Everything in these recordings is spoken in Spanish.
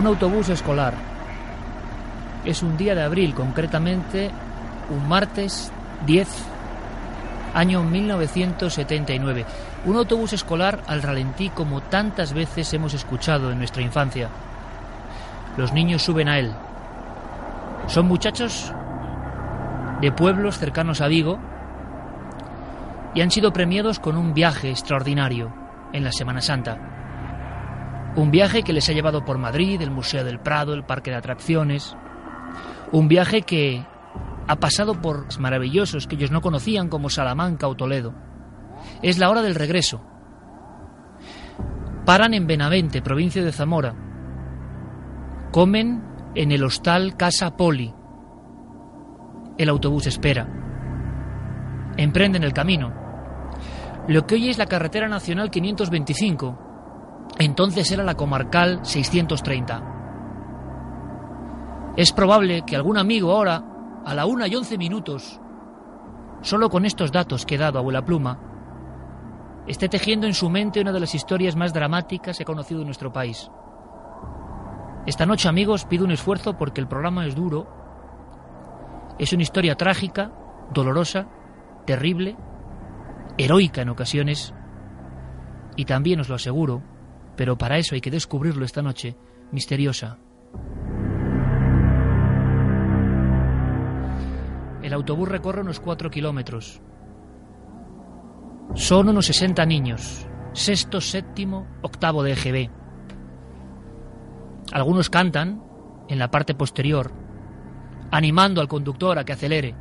Un autobús escolar. Es un día de abril, concretamente un martes 10, año 1979. Un autobús escolar al ralentí como tantas veces hemos escuchado en nuestra infancia. Los niños suben a él. Son muchachos de pueblos cercanos a Vigo y han sido premiados con un viaje extraordinario en la Semana Santa. Un viaje que les ha llevado por Madrid, el Museo del Prado, el Parque de Atracciones. Un viaje que ha pasado por maravillosos que ellos no conocían como Salamanca o Toledo. Es la hora del regreso. Paran en Benavente, provincia de Zamora. Comen en el hostal Casa Poli. El autobús espera. Emprenden el camino. Lo que hoy es la carretera nacional 525 entonces era la comarcal 630. Es probable que algún amigo ahora, a la una y once minutos, solo con estos datos que he dado, abuela pluma, esté tejiendo en su mente una de las historias más dramáticas que he conocido en nuestro país. Esta noche, amigos, pido un esfuerzo porque el programa es duro. Es una historia trágica, dolorosa, terrible, heroica en ocasiones, y también os lo aseguro, pero para eso hay que descubrirlo esta noche, misteriosa. El autobús recorre unos cuatro kilómetros. Son unos 60 niños, sexto, séptimo, octavo de EGB. Algunos cantan en la parte posterior, animando al conductor a que acelere.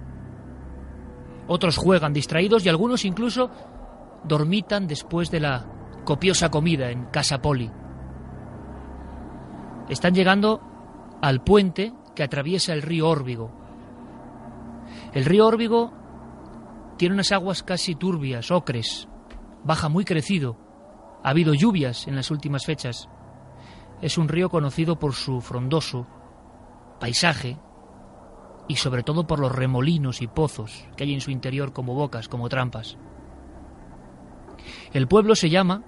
Otros juegan distraídos y algunos incluso dormitan después de la copiosa comida en Casa Poli. Están llegando al puente que atraviesa el río Órbigo. El río Órbigo tiene unas aguas casi turbias, ocres, baja muy crecido. Ha habido lluvias en las últimas fechas. Es un río conocido por su frondoso paisaje y sobre todo por los remolinos y pozos que hay en su interior como bocas, como trampas. El pueblo se llama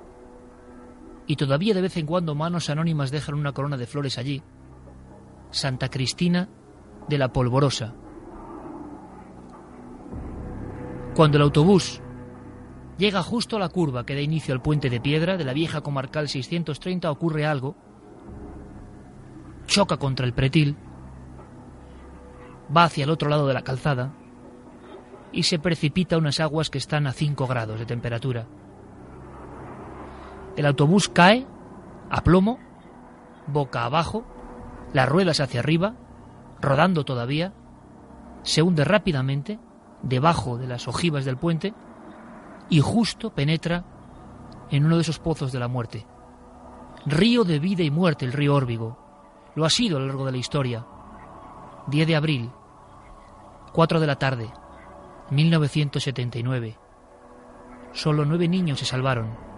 y todavía de vez en cuando manos anónimas dejan una corona de flores allí. Santa Cristina de la Polvorosa. Cuando el autobús llega justo a la curva que da inicio al puente de piedra de la vieja comarcal 630 ocurre algo. Choca contra el pretil, va hacia el otro lado de la calzada y se precipita unas aguas que están a 5 grados de temperatura. El autobús cae a plomo, boca abajo, las ruedas hacia arriba, rodando todavía, se hunde rápidamente debajo de las ojivas del puente y justo penetra en uno de esos pozos de la muerte. Río de vida y muerte el río Órbigo. Lo ha sido a lo largo de la historia. 10 de abril, 4 de la tarde, 1979. Solo nueve niños se salvaron.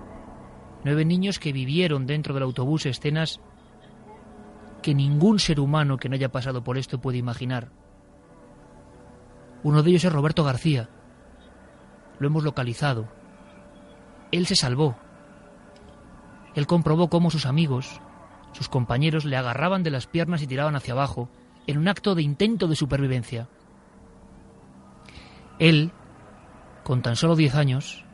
Nueve niños que vivieron dentro del autobús escenas que ningún ser humano que no haya pasado por esto puede imaginar. Uno de ellos es Roberto García, lo hemos localizado. Él se salvó. Él comprobó cómo sus amigos, sus compañeros, le agarraban de las piernas y tiraban hacia abajo, en un acto de intento de supervivencia. Él, con tan solo diez años,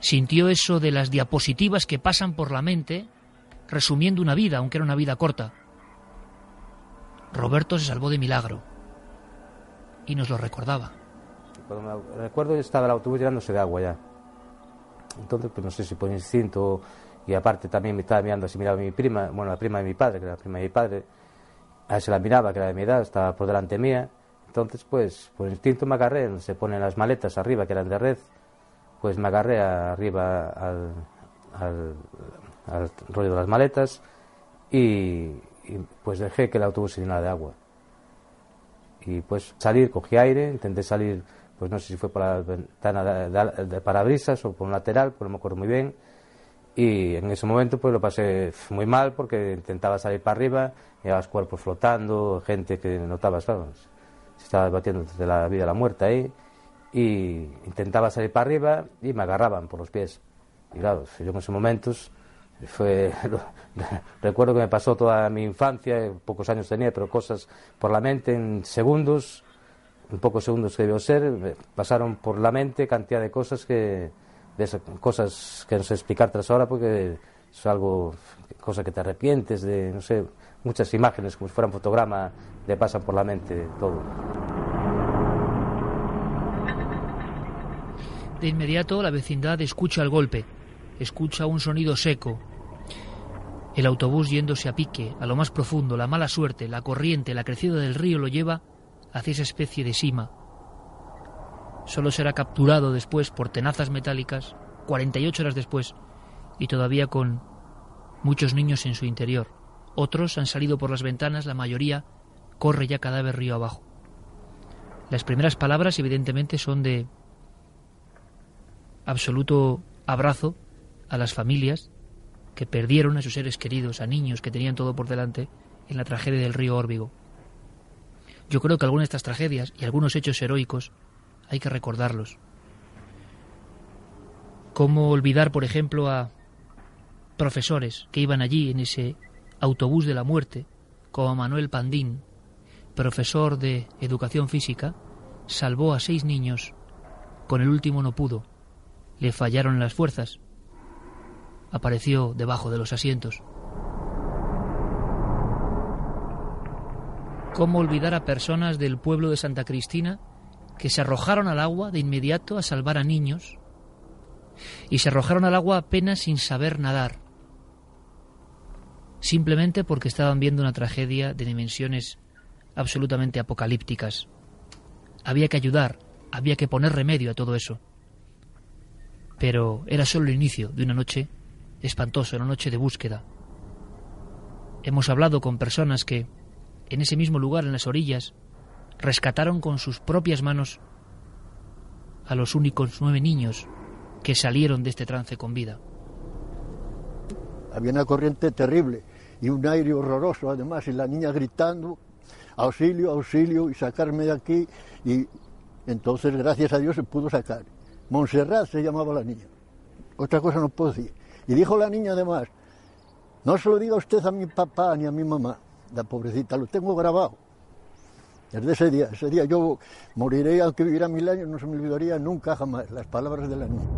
sintió eso de las diapositivas que pasan por la mente, resumiendo una vida, aunque era una vida corta. Roberto se salvó de milagro y nos lo recordaba. Cuando me recuerdo estaba el autobús llenándose de agua ya. Entonces, pues no sé si por instinto y aparte también me estaba mirando así, miraba a mi prima, bueno, la prima de mi padre, que era la prima de mi padre, a ver se la miraba, que era de mi edad, estaba por delante mía. Entonces, pues, por instinto me agarré, se ponen las maletas arriba, que eran de red, pues me agarré arriba al, al, rollo de las maletas y, pues dejé que el autobús se llenara de agua. Y pues salir, cogí aire, intenté salir, pues no sé si fue por la ventana de, parabrisas o por un lateral, pues no me acuerdo muy bien. Y en ese momento pues lo pasé muy mal porque intentaba salir para arriba, llevabas cuerpos flotando, gente que notabas, claro, se estaba batiendo desde la vida a la muerte ahí. Y intentaba salir para arriba y me agarraban por los pies. Y claro, yo en esos momentos fue recuerdo que me pasó toda mi infancia pocos años tenía pero cosas por la mente en segundos en pocos segundos que debió ser pasaron por la mente cantidad de cosas que de esas cosas que no sé explicar tras ahora porque es algo cosa que te arrepientes de no sé muchas imágenes como si fuera un fotograma le pasan por la mente todo de inmediato la vecindad escucha el golpe escucha un sonido seco. El autobús yéndose a pique, a lo más profundo, la mala suerte, la corriente, la crecida del río lo lleva hacia esa especie de sima. Solo será capturado después por tenazas metálicas, 48 horas después, y todavía con muchos niños en su interior. Otros han salido por las ventanas, la mayoría corre ya cadáver río abajo. Las primeras palabras, evidentemente, son de absoluto abrazo a las familias que perdieron a sus seres queridos, a niños que tenían todo por delante en la tragedia del río Órbigo. Yo creo que algunas de estas tragedias y algunos hechos heroicos hay que recordarlos. ¿Cómo olvidar, por ejemplo, a profesores que iban allí en ese autobús de la muerte, como Manuel Pandín, profesor de educación física, salvó a seis niños, con el último no pudo, le fallaron las fuerzas, apareció debajo de los asientos. ¿Cómo olvidar a personas del pueblo de Santa Cristina que se arrojaron al agua de inmediato a salvar a niños y se arrojaron al agua apenas sin saber nadar, simplemente porque estaban viendo una tragedia de dimensiones absolutamente apocalípticas? Había que ayudar, había que poner remedio a todo eso. Pero era solo el inicio de una noche espantoso, una noche de búsqueda. Hemos hablado con personas que, en ese mismo lugar, en las orillas, rescataron con sus propias manos a los únicos nueve niños que salieron de este trance con vida. Había una corriente terrible y un aire horroroso además y la niña gritando, auxilio, auxilio y sacarme de aquí y entonces gracias a Dios se pudo sacar. Montserrat se llamaba la niña. Otra cosa no puedo decir. Y dijo la niña además, no se lo diga usted a mi papá ni a mi mamá, la pobrecita, lo tengo grabado. Desde ese día, ese día yo moriré aunque viviera mil años, no se me olvidaría nunca jamás las palabras de la niña.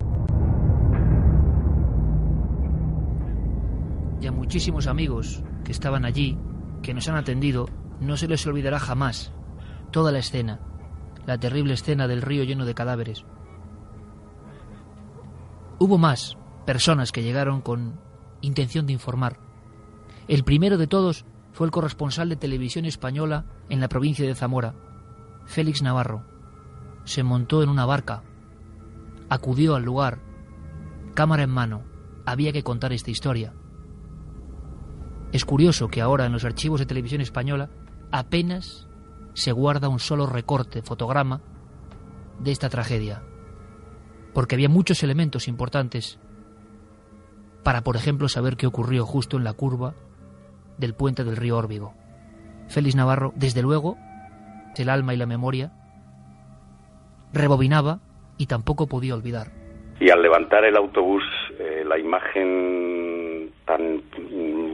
Y a muchísimos amigos que estaban allí, que nos han atendido, no se les olvidará jamás toda la escena, la terrible escena del río lleno de cadáveres. Hubo más, personas que llegaron con intención de informar. El primero de todos fue el corresponsal de televisión española en la provincia de Zamora, Félix Navarro. Se montó en una barca, acudió al lugar, cámara en mano, había que contar esta historia. Es curioso que ahora en los archivos de televisión española apenas se guarda un solo recorte, fotograma, de esta tragedia, porque había muchos elementos importantes para, por ejemplo, saber qué ocurrió justo en la curva del puente del río Órbigo. Félix Navarro, desde luego, el alma y la memoria, rebobinaba y tampoco podía olvidar. Y al levantar el autobús, eh, la imagen tan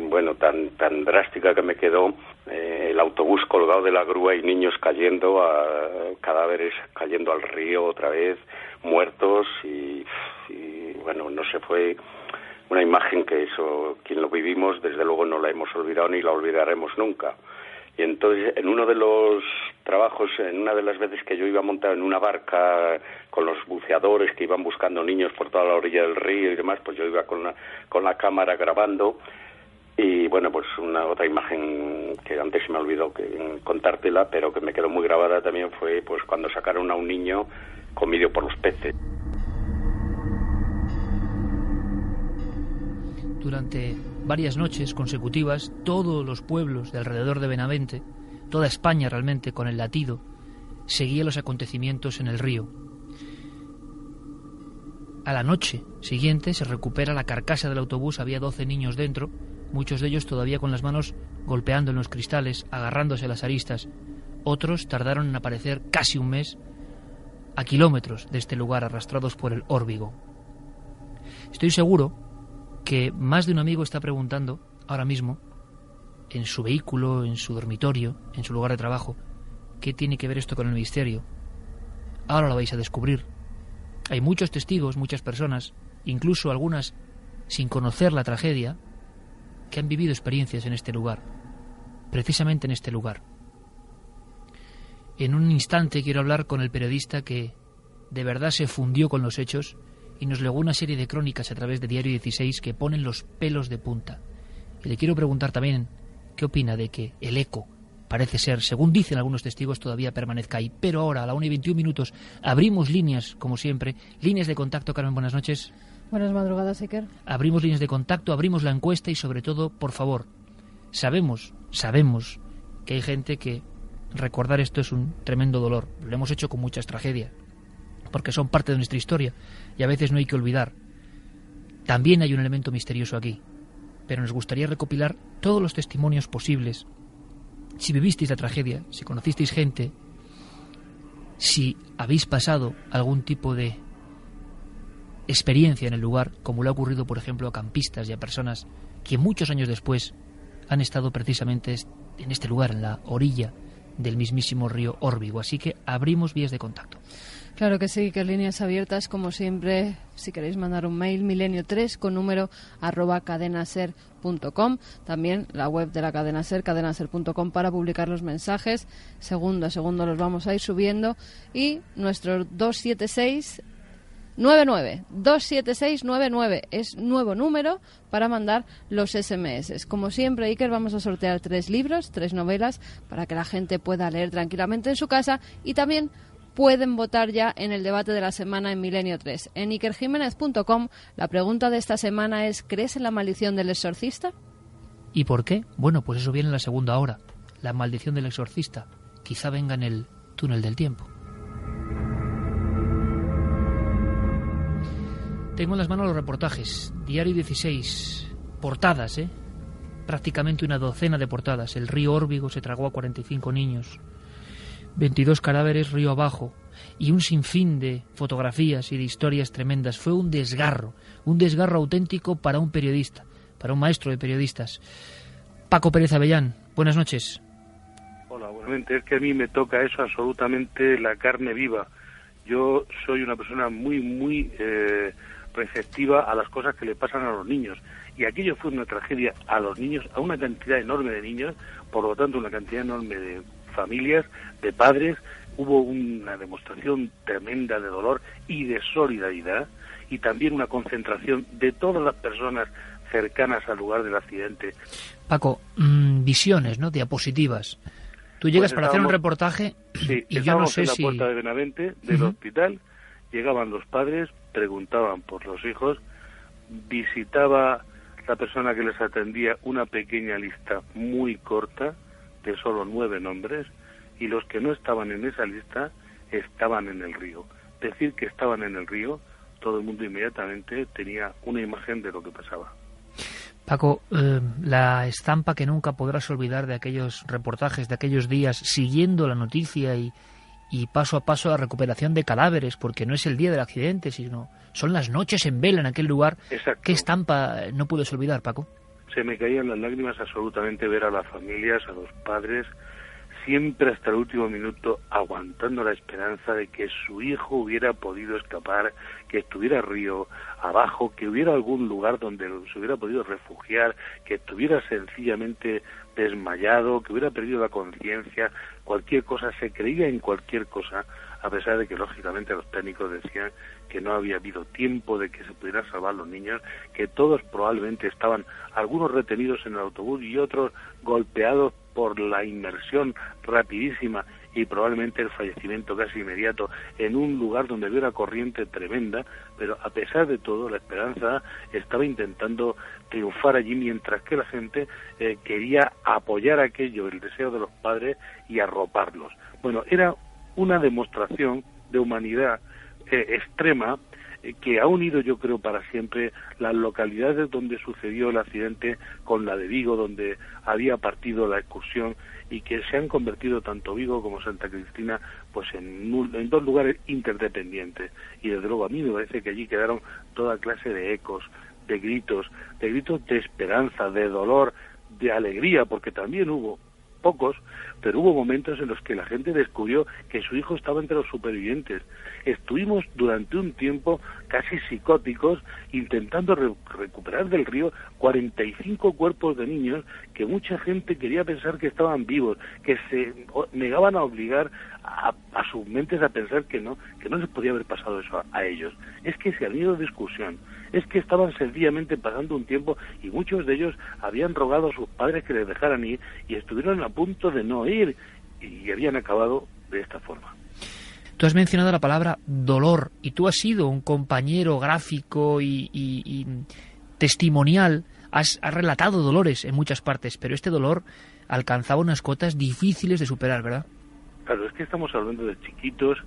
bueno, tan tan drástica que me quedó, eh, el autobús colgado de la grúa y niños cayendo, a, cadáveres cayendo al río otra vez, muertos y, y bueno, no se fue una imagen que eso, quien lo vivimos, desde luego no la hemos olvidado ni la olvidaremos nunca. Y entonces, en uno de los trabajos, en una de las veces que yo iba montado en una barca con los buceadores que iban buscando niños por toda la orilla del río y demás, pues yo iba con la, con la cámara grabando. Y bueno, pues una otra imagen que antes se me olvidó que, contártela, pero que me quedó muy grabada también fue pues cuando sacaron a un niño comido por los peces. Durante varias noches consecutivas, todos los pueblos de alrededor de Benavente, toda España realmente con el latido, seguía los acontecimientos en el río. A la noche siguiente se recupera la carcasa del autobús, había 12 niños dentro, muchos de ellos todavía con las manos golpeando en los cristales, agarrándose a las aristas. Otros tardaron en aparecer casi un mes a kilómetros de este lugar arrastrados por el órbigo. Estoy seguro que más de un amigo está preguntando ahora mismo, en su vehículo, en su dormitorio, en su lugar de trabajo, ¿qué tiene que ver esto con el misterio? Ahora lo vais a descubrir. Hay muchos testigos, muchas personas, incluso algunas sin conocer la tragedia, que han vivido experiencias en este lugar, precisamente en este lugar. En un instante quiero hablar con el periodista que de verdad se fundió con los hechos y nos legó una serie de crónicas a través de Diario 16 que ponen los pelos de punta. Y le quiero preguntar también qué opina de que el eco parece ser, según dicen algunos testigos, todavía permanezca ahí. Pero ahora, a la 1 y 21 minutos, abrimos líneas, como siempre, líneas de contacto. Carmen, buenas noches. Buenas madrugadas, Iker. Abrimos líneas de contacto, abrimos la encuesta y, sobre todo, por favor, sabemos, sabemos que hay gente que recordar esto es un tremendo dolor. Lo hemos hecho con muchas tragedias, porque son parte de nuestra historia y a veces no hay que olvidar. También hay un elemento misterioso aquí, pero nos gustaría recopilar todos los testimonios posibles. Si vivisteis la tragedia, si conocisteis gente, si habéis pasado algún tipo de experiencia en el lugar, como le ha ocurrido, por ejemplo, a campistas y a personas que muchos años después han estado precisamente en este lugar, en la orilla del mismísimo río Órbigo. Así que abrimos vías de contacto. Claro que sí, que líneas abiertas, como siempre, si queréis mandar un mail, milenio3 con número arroba cadenaser.com. También la web de la cadena ser, cadenaser.com, para publicar los mensajes. Segundo a segundo los vamos a ir subiendo. Y nuestro 276 99 27699 es nuevo número para mandar los SMS. Como siempre, Iker, vamos a sortear tres libros, tres novelas, para que la gente pueda leer tranquilamente en su casa y también pueden votar ya en el debate de la semana en Milenio 3. En ikerjiménez.com la pregunta de esta semana es ¿crees en la maldición del exorcista? ¿Y por qué? Bueno, pues eso viene en la segunda hora. La maldición del exorcista. Quizá venga en el túnel del tiempo. Tengo en las manos los reportajes. Diario 16. Portadas, ¿eh? Prácticamente una docena de portadas. El río Órbigo se tragó a 45 niños. 22 cadáveres río abajo y un sinfín de fotografías y de historias tremendas. Fue un desgarro, un desgarro auténtico para un periodista, para un maestro de periodistas. Paco Pérez Avellán, buenas noches. Hola, buenamente. Es que a mí me toca eso absolutamente la carne viva. Yo soy una persona muy, muy eh, receptiva a las cosas que le pasan a los niños. Y aquello fue una tragedia a los niños, a una cantidad enorme de niños, por lo tanto una cantidad enorme de familias, de padres, hubo una demostración tremenda de dolor y de solidaridad y también una concentración de todas las personas cercanas al lugar del accidente. Paco, mm, visiones, ¿no? Diapositivas. Tú llegas pues para hacer un reportaje y yo no sé en la si... puerta de Benavente, del hospital, llegaban los padres, preguntaban por los hijos, visitaba la persona que les atendía una pequeña lista muy corta, de solo nueve nombres y los que no estaban en esa lista estaban en el río. Decir que estaban en el río, todo el mundo inmediatamente tenía una imagen de lo que pasaba. Paco, eh, la estampa que nunca podrás olvidar de aquellos reportajes, de aquellos días, siguiendo la noticia y, y paso a paso la recuperación de cadáveres, porque no es el día del accidente, sino son las noches en vela en aquel lugar. Exacto. ¿Qué estampa no puedes olvidar, Paco? Se me caían las lágrimas absolutamente ver a las familias, a los padres, siempre hasta el último minuto aguantando la esperanza de que su hijo hubiera podido escapar, que estuviera río abajo, que hubiera algún lugar donde se hubiera podido refugiar, que estuviera sencillamente desmayado, que hubiera perdido la conciencia, cualquier cosa, se creía en cualquier cosa, a pesar de que lógicamente los técnicos decían que no había habido tiempo de que se pudieran salvar los niños, que todos probablemente estaban, algunos retenidos en el autobús y otros golpeados por la inmersión rapidísima y probablemente el fallecimiento casi inmediato en un lugar donde había una corriente tremenda, pero a pesar de todo la esperanza estaba intentando triunfar allí mientras que la gente eh, quería apoyar aquello, el deseo de los padres y arroparlos. Bueno, era una demostración de humanidad eh, extrema que ha unido yo creo para siempre las localidades donde sucedió el accidente con la de Vigo, donde había partido la excursión y que se han convertido tanto Vigo como Santa Cristina pues en, en dos lugares interdependientes. Y desde luego a mí me parece que allí quedaron toda clase de ecos, de gritos, de gritos de esperanza, de dolor, de alegría, porque también hubo pocos, pero hubo momentos en los que la gente descubrió que su hijo estaba entre los supervivientes. Estuvimos durante un tiempo casi psicóticos intentando recuperar del río 45 cuerpos de niños que mucha gente quería pensar que estaban vivos, que se negaban a obligar a, sus mentes a pensar que no, que no les podía haber pasado eso a, ellos. Es que se han ido discusión es que estaban sencillamente pasando un tiempo y muchos de ellos habían rogado a sus padres que les dejaran ir y estuvieron a punto de no ir y habían acabado de esta forma. Tú has mencionado la palabra dolor y tú has sido un compañero gráfico y, testimonial, has, has, relatado dolores en muchas partes, pero este dolor alcanzaba unas cotas difíciles de superar, ¿verdad? Claro, es que estamos hablando de chiquitos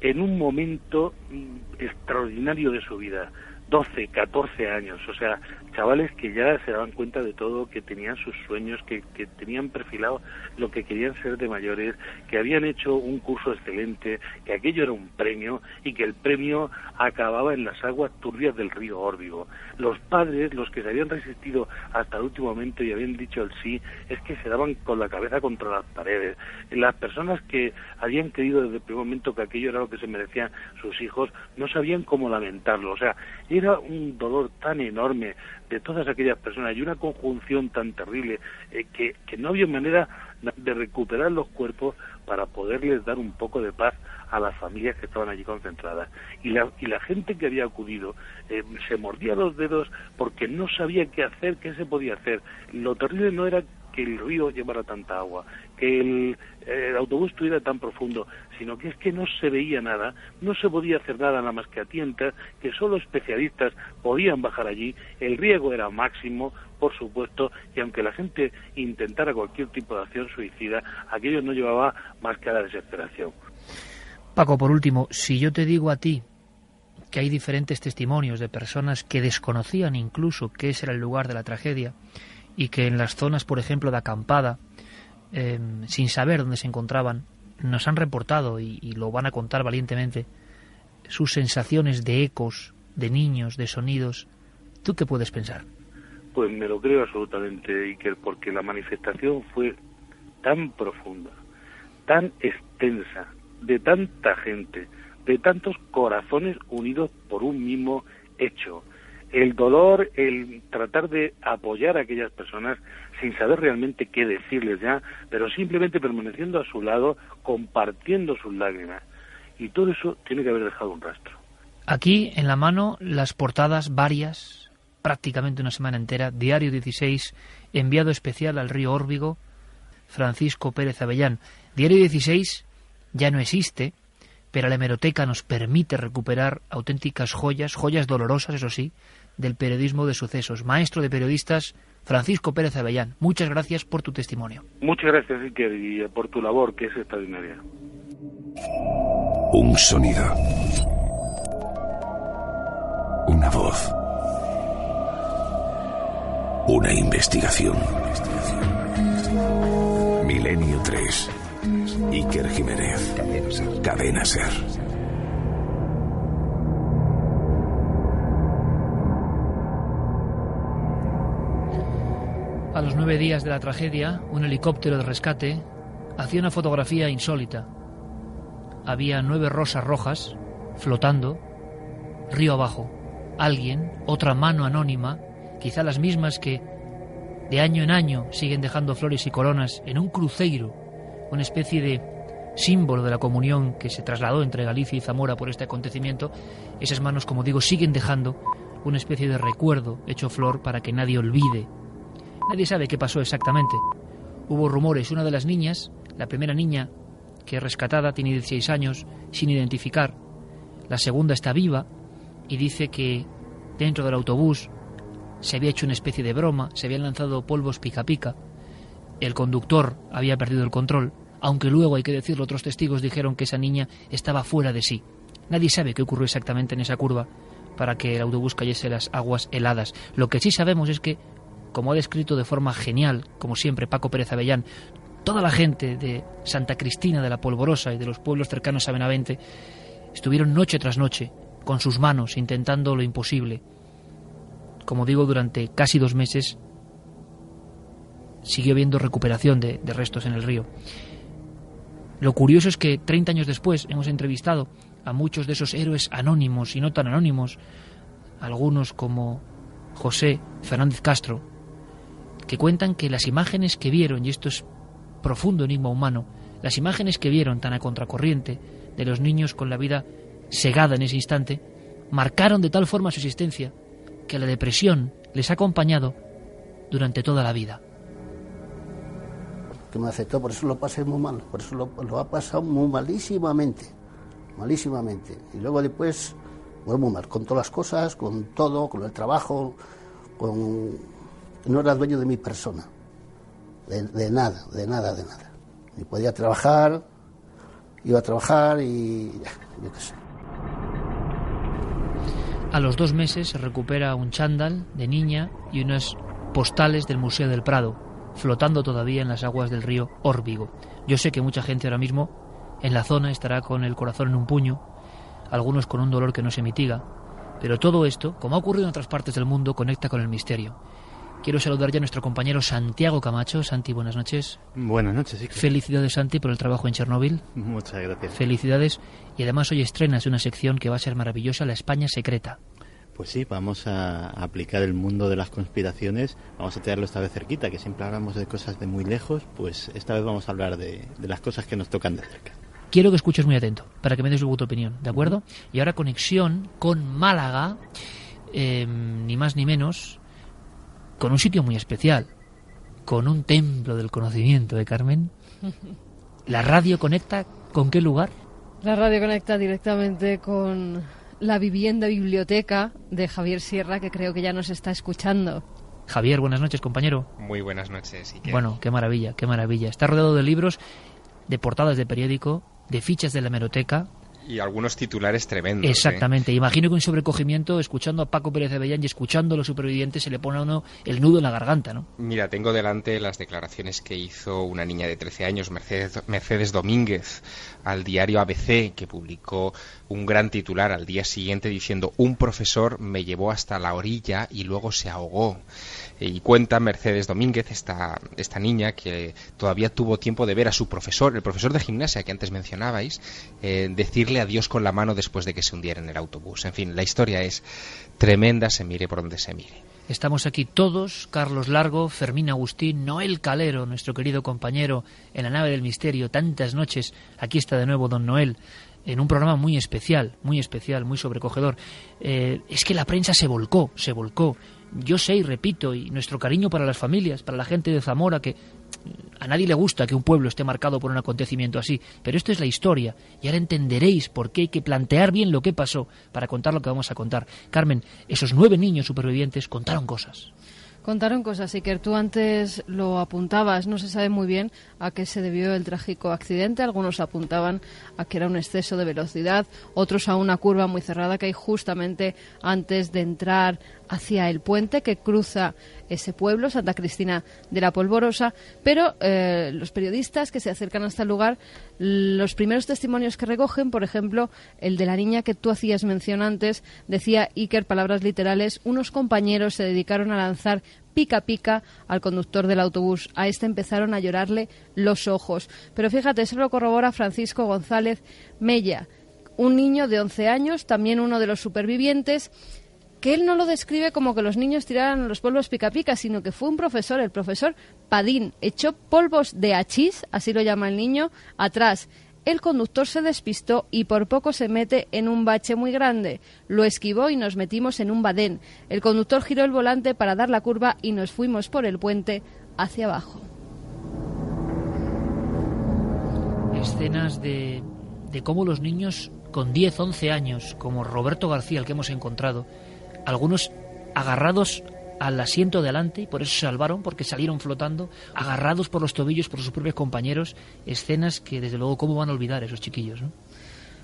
en un momento mm, extraordinario de su vida. 12, 14 años, o sea, chavales que ya se daban cuenta de todo, que tenían sus sueños, que, que, tenían perfilado lo que querían ser de mayores, que habían hecho un curso excelente, que aquello era un premio y que el premio acababa en las aguas turbias del río Órbigo. Los padres, los que se habían resistido hasta el último momento y habían dicho el sí, es que se daban con la cabeza contra las paredes. Las personas que habían creído desde el primer momento que aquello era lo que se merecían sus hijos, no sabían cómo lamentarlo. O sea, era un dolor tan enorme de todas aquellas personas y una conjunción tan terrible eh, que, que no había manera de recuperar los cuerpos para poderles dar un poco de paz a las familias que estaban allí concentradas. Y la, y la gente que había acudido eh, se mordía los dedos porque no sabía qué hacer, qué se podía hacer. Lo terrible no era que el río llevara tanta agua, que el, autobús estuviera tan profundo, sino que es que no se veía nada, no se podía hacer nada nada más que a tientas, que solo especialistas podían bajar allí, el riesgo era máximo, por supuesto, y aunque la gente intentara cualquier tipo de acción suicida, aquello no llevaba más que a la desesperación. Paco, por último, si yo te digo a ti que hay diferentes testimonios de personas que desconocían incluso que ese era el lugar de la tragedia, y que en las zonas, por ejemplo, de acampada, em, sin saber dónde se encontraban, nos han reportado, y, lo van a contar valientemente, sus sensaciones de ecos, de niños, de sonidos. ¿Tú qué puedes pensar? Pues me lo creo absolutamente, Iker, porque la manifestación fue tan profunda, tan extensa, de tanta gente, de tantos corazones unidos por un mismo hecho, el dolor, el tratar de apoyar a aquellas personas sin saber realmente qué decirles ya, pero simplemente permaneciendo a su lado, compartiendo sus lágrimas. Y todo eso tiene que haber dejado un rastro. Aquí en la mano las portadas varias, prácticamente una semana entera, Diario 16, enviado especial al río Órbigo, Francisco Pérez Avellán. Diario 16 ya no existe, pero la hemeroteca nos permite recuperar auténticas joyas, joyas dolorosas, eso sí, del periodismo de sucesos. Maestro de periodistas, Francisco Pérez Avellán, muchas gracias por tu testimonio. Muchas gracias, Iker, y por tu labor, que es extraordinaria. Un sonido. Una voz. Una investigación. Milenio 3 Iker Jiménez. Cadena Ser. Cadena Ser. A los nueve días de la tragedia, un helicóptero de rescate hacía una fotografía insólita. Había nueve rosas rojas flotando río abajo. Alguien, otra mano anónima, quizá las mismas que de año en año siguen dejando flores y coronas en un cruceiro, una especie de símbolo de la comunión que se trasladó entre Galicia y Zamora por este acontecimiento, esas manos, como digo, siguen dejando una especie de recuerdo hecho flor para que nadie olvide Nadie sabe qué pasó exactamente. Hubo rumores. Una de las niñas, la primera niña que es rescatada, tiene 16 años, sin identificar. La segunda está viva y dice que dentro del autobús se había hecho una especie de broma, se habían lanzado polvos pica pica. El conductor había perdido el control, aunque luego, hay que decirlo, otros testigos dijeron que esa niña estaba fuera de sí. Nadie sabe qué ocurrió exactamente en esa curva para que el autobús cayese las aguas heladas. Lo que sí sabemos es que como ha descrito de forma genial, como siempre, Paco Pérez Avellán, toda la gente de Santa Cristina de la Polvorosa y de los pueblos cercanos a Benavente estuvieron noche tras noche con sus manos intentando lo imposible. Como digo, durante casi dos meses siguió habiendo recuperación de, restos en el río. Lo curioso es que 30 años después hemos entrevistado a muchos de esos héroes anónimos y no tan anónimos, algunos como José Fernández Castro, que cuentan que las imágenes que vieron, y esto es profundo enigma humano, las imágenes que vieron tan a contracorriente de los niños con la vida segada en ese instante, marcaron de tal forma su existencia que la depresión les ha acompañado durante toda la vida. Que me aceptó, por eso lo pasé muy mal, por eso lo, lo ha pasado muy malísimamente, malísimamente. Y luego después, bueno, muy mal, con todas las cosas, con todo, con el trabajo, con no era dueño de mi persona, de, nada, de nada, de nada. Ni podía trabajar, iba a trabajar y yo qué sé. A los dos meses se recupera un chándal de niña y unas postales del Museo del Prado, flotando todavía en las aguas del río Órbigo. Yo sé que mucha gente ahora mismo en la zona estará con el corazón en un puño, algunos con un dolor que no se mitiga, pero todo esto, como ha ocurrido en otras partes del mundo, conecta con el misterio. Quiero saludar ya a nuestro compañero Santiago Camacho. Santi, buenas noches. Buenas noches, sí. Felicidades, Santi, por el trabajo en Chernóbil. Muchas gracias. Felicidades. Y además hoy estrenas una sección que va a ser maravillosa, La España Secreta. Pues sí, vamos a aplicar el mundo de las conspiraciones, vamos a tenerlo esta vez cerquita, que siempre hablamos de cosas de muy lejos, pues esta vez vamos a hablar de, las cosas que nos tocan de cerca. Quiero que escuches muy atento, para que me des tu opinión, ¿de acuerdo? Y ahora conexión con Málaga, eh, ni más ni menos, con un sitio muy especial, con un templo del conocimiento de ¿eh, Carmen. ¿La radio conecta con qué lugar? La radio conecta directamente con la vivienda biblioteca de Javier Sierra, que creo que ya nos está escuchando. Javier, buenas noches, compañero. Muy buenas noches. Bueno, qué maravilla, qué maravilla. Está rodeado de libros, de portadas de periódico, de fichas de la hemeroteca, y algunos titulares tremendos. ¿eh? Exactamente. Imagino que un sobrecogimiento, escuchando a Paco Pérez de Avellán y escuchando a los supervivientes, se le pone a uno el nudo en la garganta, ¿no? Mira, tengo delante las declaraciones que hizo una niña de 13 años, Mercedes, Mercedes Domínguez, al diario ABC, que publicó un gran titular al día siguiente diciendo un profesor me llevó hasta la orilla y luego se ahogó. Y cuenta Mercedes Domínguez, esta, esta niña, que todavía tuvo tiempo de ver a su profesor, el profesor de gimnasia que antes mencionabais, eh, decirle adiós con la mano después de que se hundiera en el autobús. En fin, la historia es tremenda, se mire por donde se mire. Estamos aquí todos, Carlos Largo, Fermín Agustín, Noel Calero, nuestro querido compañero en la nave del misterio, tantas noches, aquí está de nuevo don Noel, en un programa muy especial, muy especial, muy sobrecogedor. Eh, es que la prensa se volcó, se volcó yo sé y repito, y nuestro cariño para las familias, para la gente de Zamora, que a nadie le gusta que un pueblo esté marcado por un acontecimiento así, pero esto es la historia, y ahora entenderéis por qué hay que plantear bien lo que pasó para contar lo que vamos a contar. Carmen, esos nueve niños supervivientes contaron cosas Contaron cosas, que Tú antes lo apuntabas, no se sabe muy bien a qué se debió el trágico accidente. Algunos apuntaban a que era un exceso de velocidad, otros a una curva muy cerrada que hay justamente antes de entrar hacia el puente que cruza ese pueblo, Santa Cristina de la Polvorosa, pero eh, los periodistas que se acercan hasta el lugar, los primeros testimonios que recogen, por ejemplo, el de la niña que tú hacías mención antes, decía Iker, palabras literales, unos compañeros se dedicaron a lanzar pica pica al conductor del autobús. A este empezaron a llorarle los ojos. Pero fíjate, eso lo corrobora Francisco González Mella, un niño de 11 años, también uno de los supervivientes, que él no lo describe como que los niños tiraran los polvos pica pica, sino que fue un profesor, el profesor Padín, echó polvos de achís, así lo llama el niño, atrás. El conductor se despistó y por poco se mete en un bache muy grande. Lo esquivó y nos metimos en un badén. El conductor giró el volante para dar la curva y nos fuimos por el puente hacia abajo. Escenas de, de cómo los niños con 10, 11 años, como Roberto García, el que hemos encontrado, algunos agarrados al asiento delante y por eso se salvaron, porque salieron flotando, agarrados por los tobillos por sus propios compañeros, escenas que desde luego cómo van a olvidar esos chiquillos. ¿no?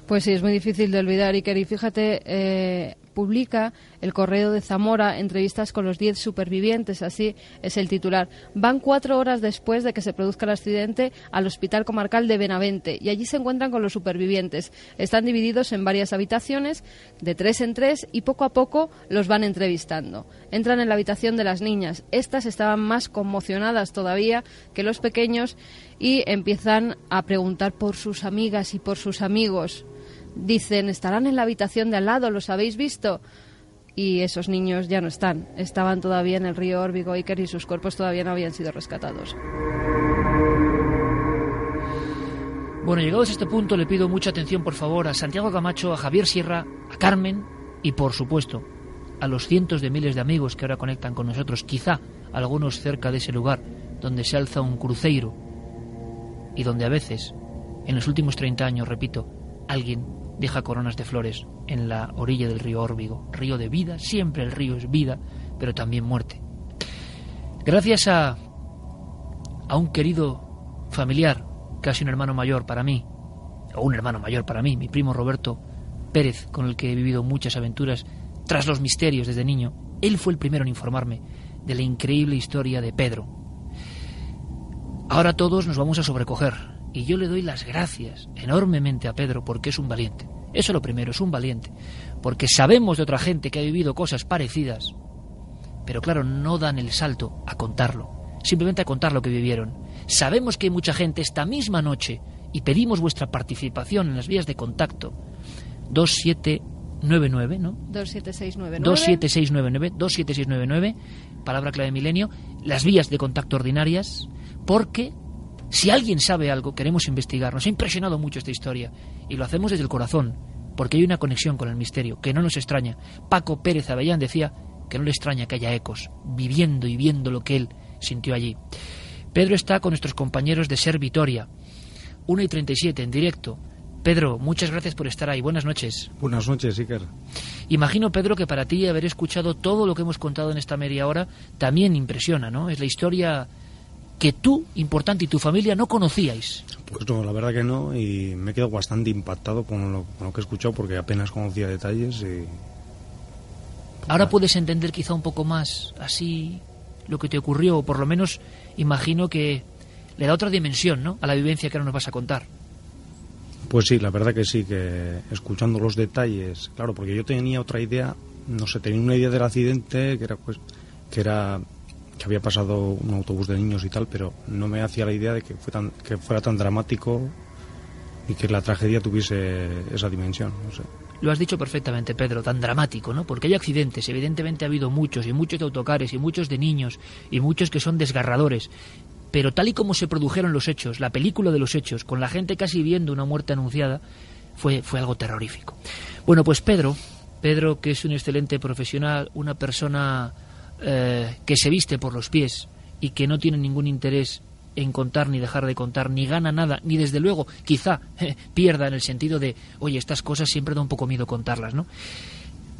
Pues sí, es muy difícil de olvidar, Iker. Y fíjate, eh, publica el Correo de Zamora entrevistas con los 10 supervivientes, así es el titular. Van cuatro horas después de que se produzca el accidente al Hospital Comarcal de Benavente y allí se encuentran con los supervivientes. Están divididos en varias habitaciones, de tres en tres, y poco a poco los van entrevistando. Entran en la habitación de las niñas. Estas estaban más conmocionadas todavía que los pequeños y empiezan a preguntar por sus amigas y por sus amigos. Dicen, estarán en la habitación de al lado, ¿los habéis visto? Y esos niños ya no están. Estaban todavía en el río Órbigo Iker y sus cuerpos todavía no habían sido rescatados. Bueno, llegados a este punto, le pido mucha atención, por favor, a Santiago Camacho, a Javier Sierra, a Carmen y, por supuesto, a los cientos de miles de amigos que ahora conectan con nosotros, quizá algunos cerca de ese lugar donde se alza un cruceiro y donde a veces, en los últimos 30 años, repito, alguien deja coronas de flores en la orilla del río Órbigo. Río de vida, siempre el río es vida, pero también muerte. Gracias a, a un querido familiar, casi un hermano mayor para mí, o un hermano mayor para mí, mi primo Roberto Pérez, con el que he vivido muchas aventuras tras los misterios desde niño, él fue el primero en informarme de la increíble historia de Pedro. Ahora todos nos vamos a sobrecoger, y yo le doy las gracias enormemente a Pedro porque es un valiente. Eso lo primero, es un valiente. Porque sabemos de otra gente que ha vivido cosas parecidas, pero claro, no dan el salto a contarlo, simplemente a contar lo que vivieron. Sabemos que hay mucha gente esta misma noche y pedimos vuestra participación en las vías de contacto. 2799, ¿no? 27699. 27699, 27699, palabra clave milenio, las vías de contacto ordinarias, porque si alguien sabe algo, queremos investigar. Nos ha impresionado mucho esta historia y lo hacemos desde el corazón, porque hay una conexión con el misterio, que no nos extraña. Paco Pérez Avellán decía que no le extraña que haya ecos, viviendo y viendo lo que él sintió allí. Pedro está con nuestros compañeros de Ser Vitoria. 1 y 37 en directo. Pedro, muchas gracias por estar ahí. Buenas noches. Buenas noches, Iker. Imagino, Pedro, que para ti haber escuchado todo lo que hemos contado en esta media hora también impresiona, ¿no? Es la historia que tú, importante, y tu familia no conocíais. Pues no, la verdad que no, y me he quedado bastante impactado con lo, con lo que he escuchado porque apenas conocía detalles y... Ahora puedes entender quizá un poco más así lo que te ocurrió, o por lo menos imagino que le da otra dimensión ¿no? a la vivencia que ahora nos vas a contar. Pues sí, la verdad que sí, que escuchando los detalles, claro, porque yo tenía otra idea, no sé, tenía una idea del accidente que era pues que era había pasado un autobús de niños y tal, pero no me hacía la idea de que, que fuera tan dramático y que la tragedia tuviese esa dimensión. No sé. Lo has dicho perfectamente, Pedro, tan dramático, ¿no? Porque hay accidentes, evidentemente ha habido muchos, y muchos de autocares, y muchos de niños, y muchos que son desgarradores. Pero tal y como se produjeron los hechos, la película de los hechos, con la gente casi viendo una muerte anunciada, fue, fue algo terrorífico. Bueno, pues Pedro, Pedro, que es un excelente profesional, una persona eh, que se viste por los pies y que no tiene ningún interés en contar ni dejar de contar, ni gana nada, ni desde luego quizá eh, pierda en el sentido de, oye, estas cosas siempre da un poco miedo contarlas, ¿no?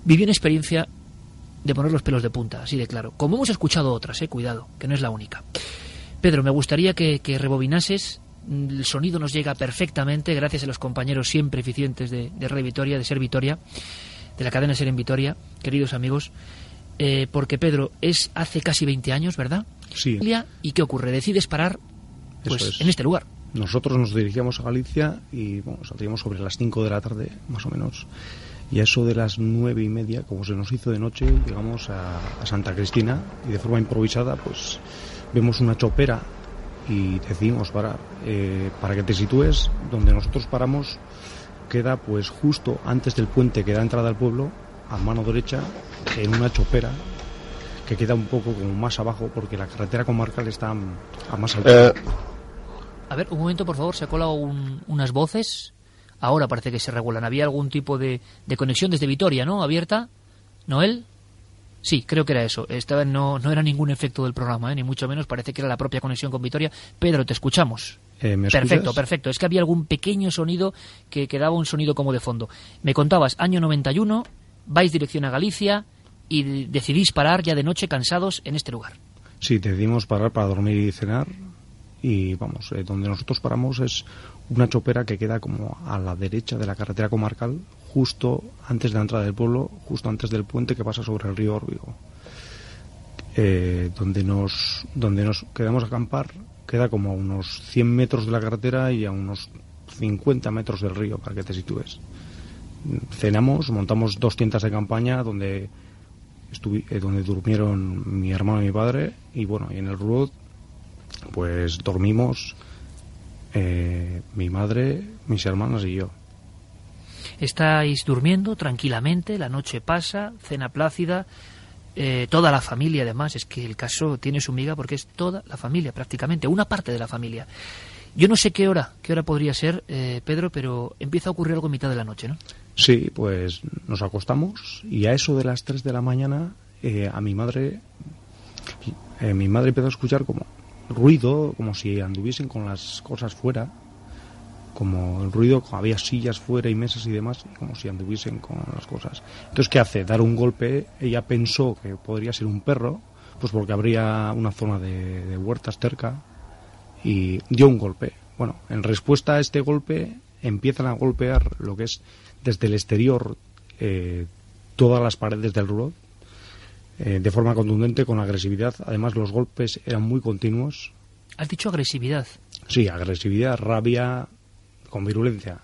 Vivió una experiencia de poner los pelos de punta, así de claro. Como hemos escuchado otras, eh, cuidado, que no es la única. Pedro, me gustaría que, que rebobinases. El sonido nos llega perfectamente gracias a los compañeros siempre eficientes de, de Radio Vitoria, de Ser Vitoria, de la cadena Ser en Vitoria, queridos amigos. Eh, porque Pedro, es hace casi 20 años, ¿verdad? Sí. ¿Y qué ocurre? Decides parar pues, es. en este lugar. Nosotros nos dirigíamos a Galicia y bueno, saldríamos sobre las 5 de la tarde, más o menos. Y a eso de las nueve y media, como se nos hizo de noche, llegamos a, a Santa Cristina y de forma improvisada, pues vemos una chopera y decidimos parar. Eh, para que te sitúes, donde nosotros paramos queda pues justo antes del puente que da entrada al pueblo, a mano derecha, en una chopera que queda un poco como más abajo porque la carretera comarcal está a más altura. A ver, un momento, por favor, se ha colado un- unas voces. Ahora parece que se regulan. Había algún tipo de, de conexión desde Vitoria, ¿no? Abierta. ¿Noel? Sí, creo que era eso. Esta vez no, no era ningún efecto del programa, ¿eh? ni mucho menos. Parece que era la propia conexión con Vitoria. Pedro, te escuchamos. Eh, ¿me Perfecto, perfecto. Es que había algún pequeño sonido que, que daba un sonido como de fondo. Me contabas, año 91, vais dirección a Galicia y de- decidís parar ya de noche cansados en este lugar. Sí, decidimos parar para dormir y cenar. Y vamos, eh, donde nosotros paramos es una chopera que queda como a la derecha de la carretera comarcal, justo antes de la entrada del pueblo, justo antes del puente que pasa sobre el río Órbigo. Eh, donde nos donde nos quedamos a acampar queda como a unos 100 metros de la carretera y a unos 50 metros del río para que te sitúes. Cenamos, montamos dos tiendas de campaña donde estuvi- eh, donde durmieron mi hermano y mi padre y bueno en el road pues dormimos eh, mi madre mis hermanas y yo Estáis durmiendo tranquilamente, la noche pasa, cena plácida, eh, toda la familia además, es que el caso tiene su miga porque es toda la familia prácticamente, una parte de la familia. Yo no sé qué hora, qué hora podría ser, eh, Pedro, pero empieza a ocurrir algo en mitad de la noche, ¿no? Sí pues nos acostamos y a eso de las 3 de la mañana eh, a mi madre eh, mi madre empezó a escuchar como ruido como si anduviesen con las cosas fuera como el ruido, había sillas fuera y mesas y demás, como si anduviesen con las cosas. Entonces, ¿qué hace? Dar un golpe. Ella pensó que podría ser un perro, pues porque habría una zona de, de huertas cerca, y dio un golpe. Bueno, en respuesta a este golpe, empiezan a golpear lo que es desde el exterior eh, todas las paredes del rurot, eh, de forma contundente, con agresividad. Además, los golpes eran muy continuos. Has dicho agresividad. Sí, agresividad, rabia, con virulencia.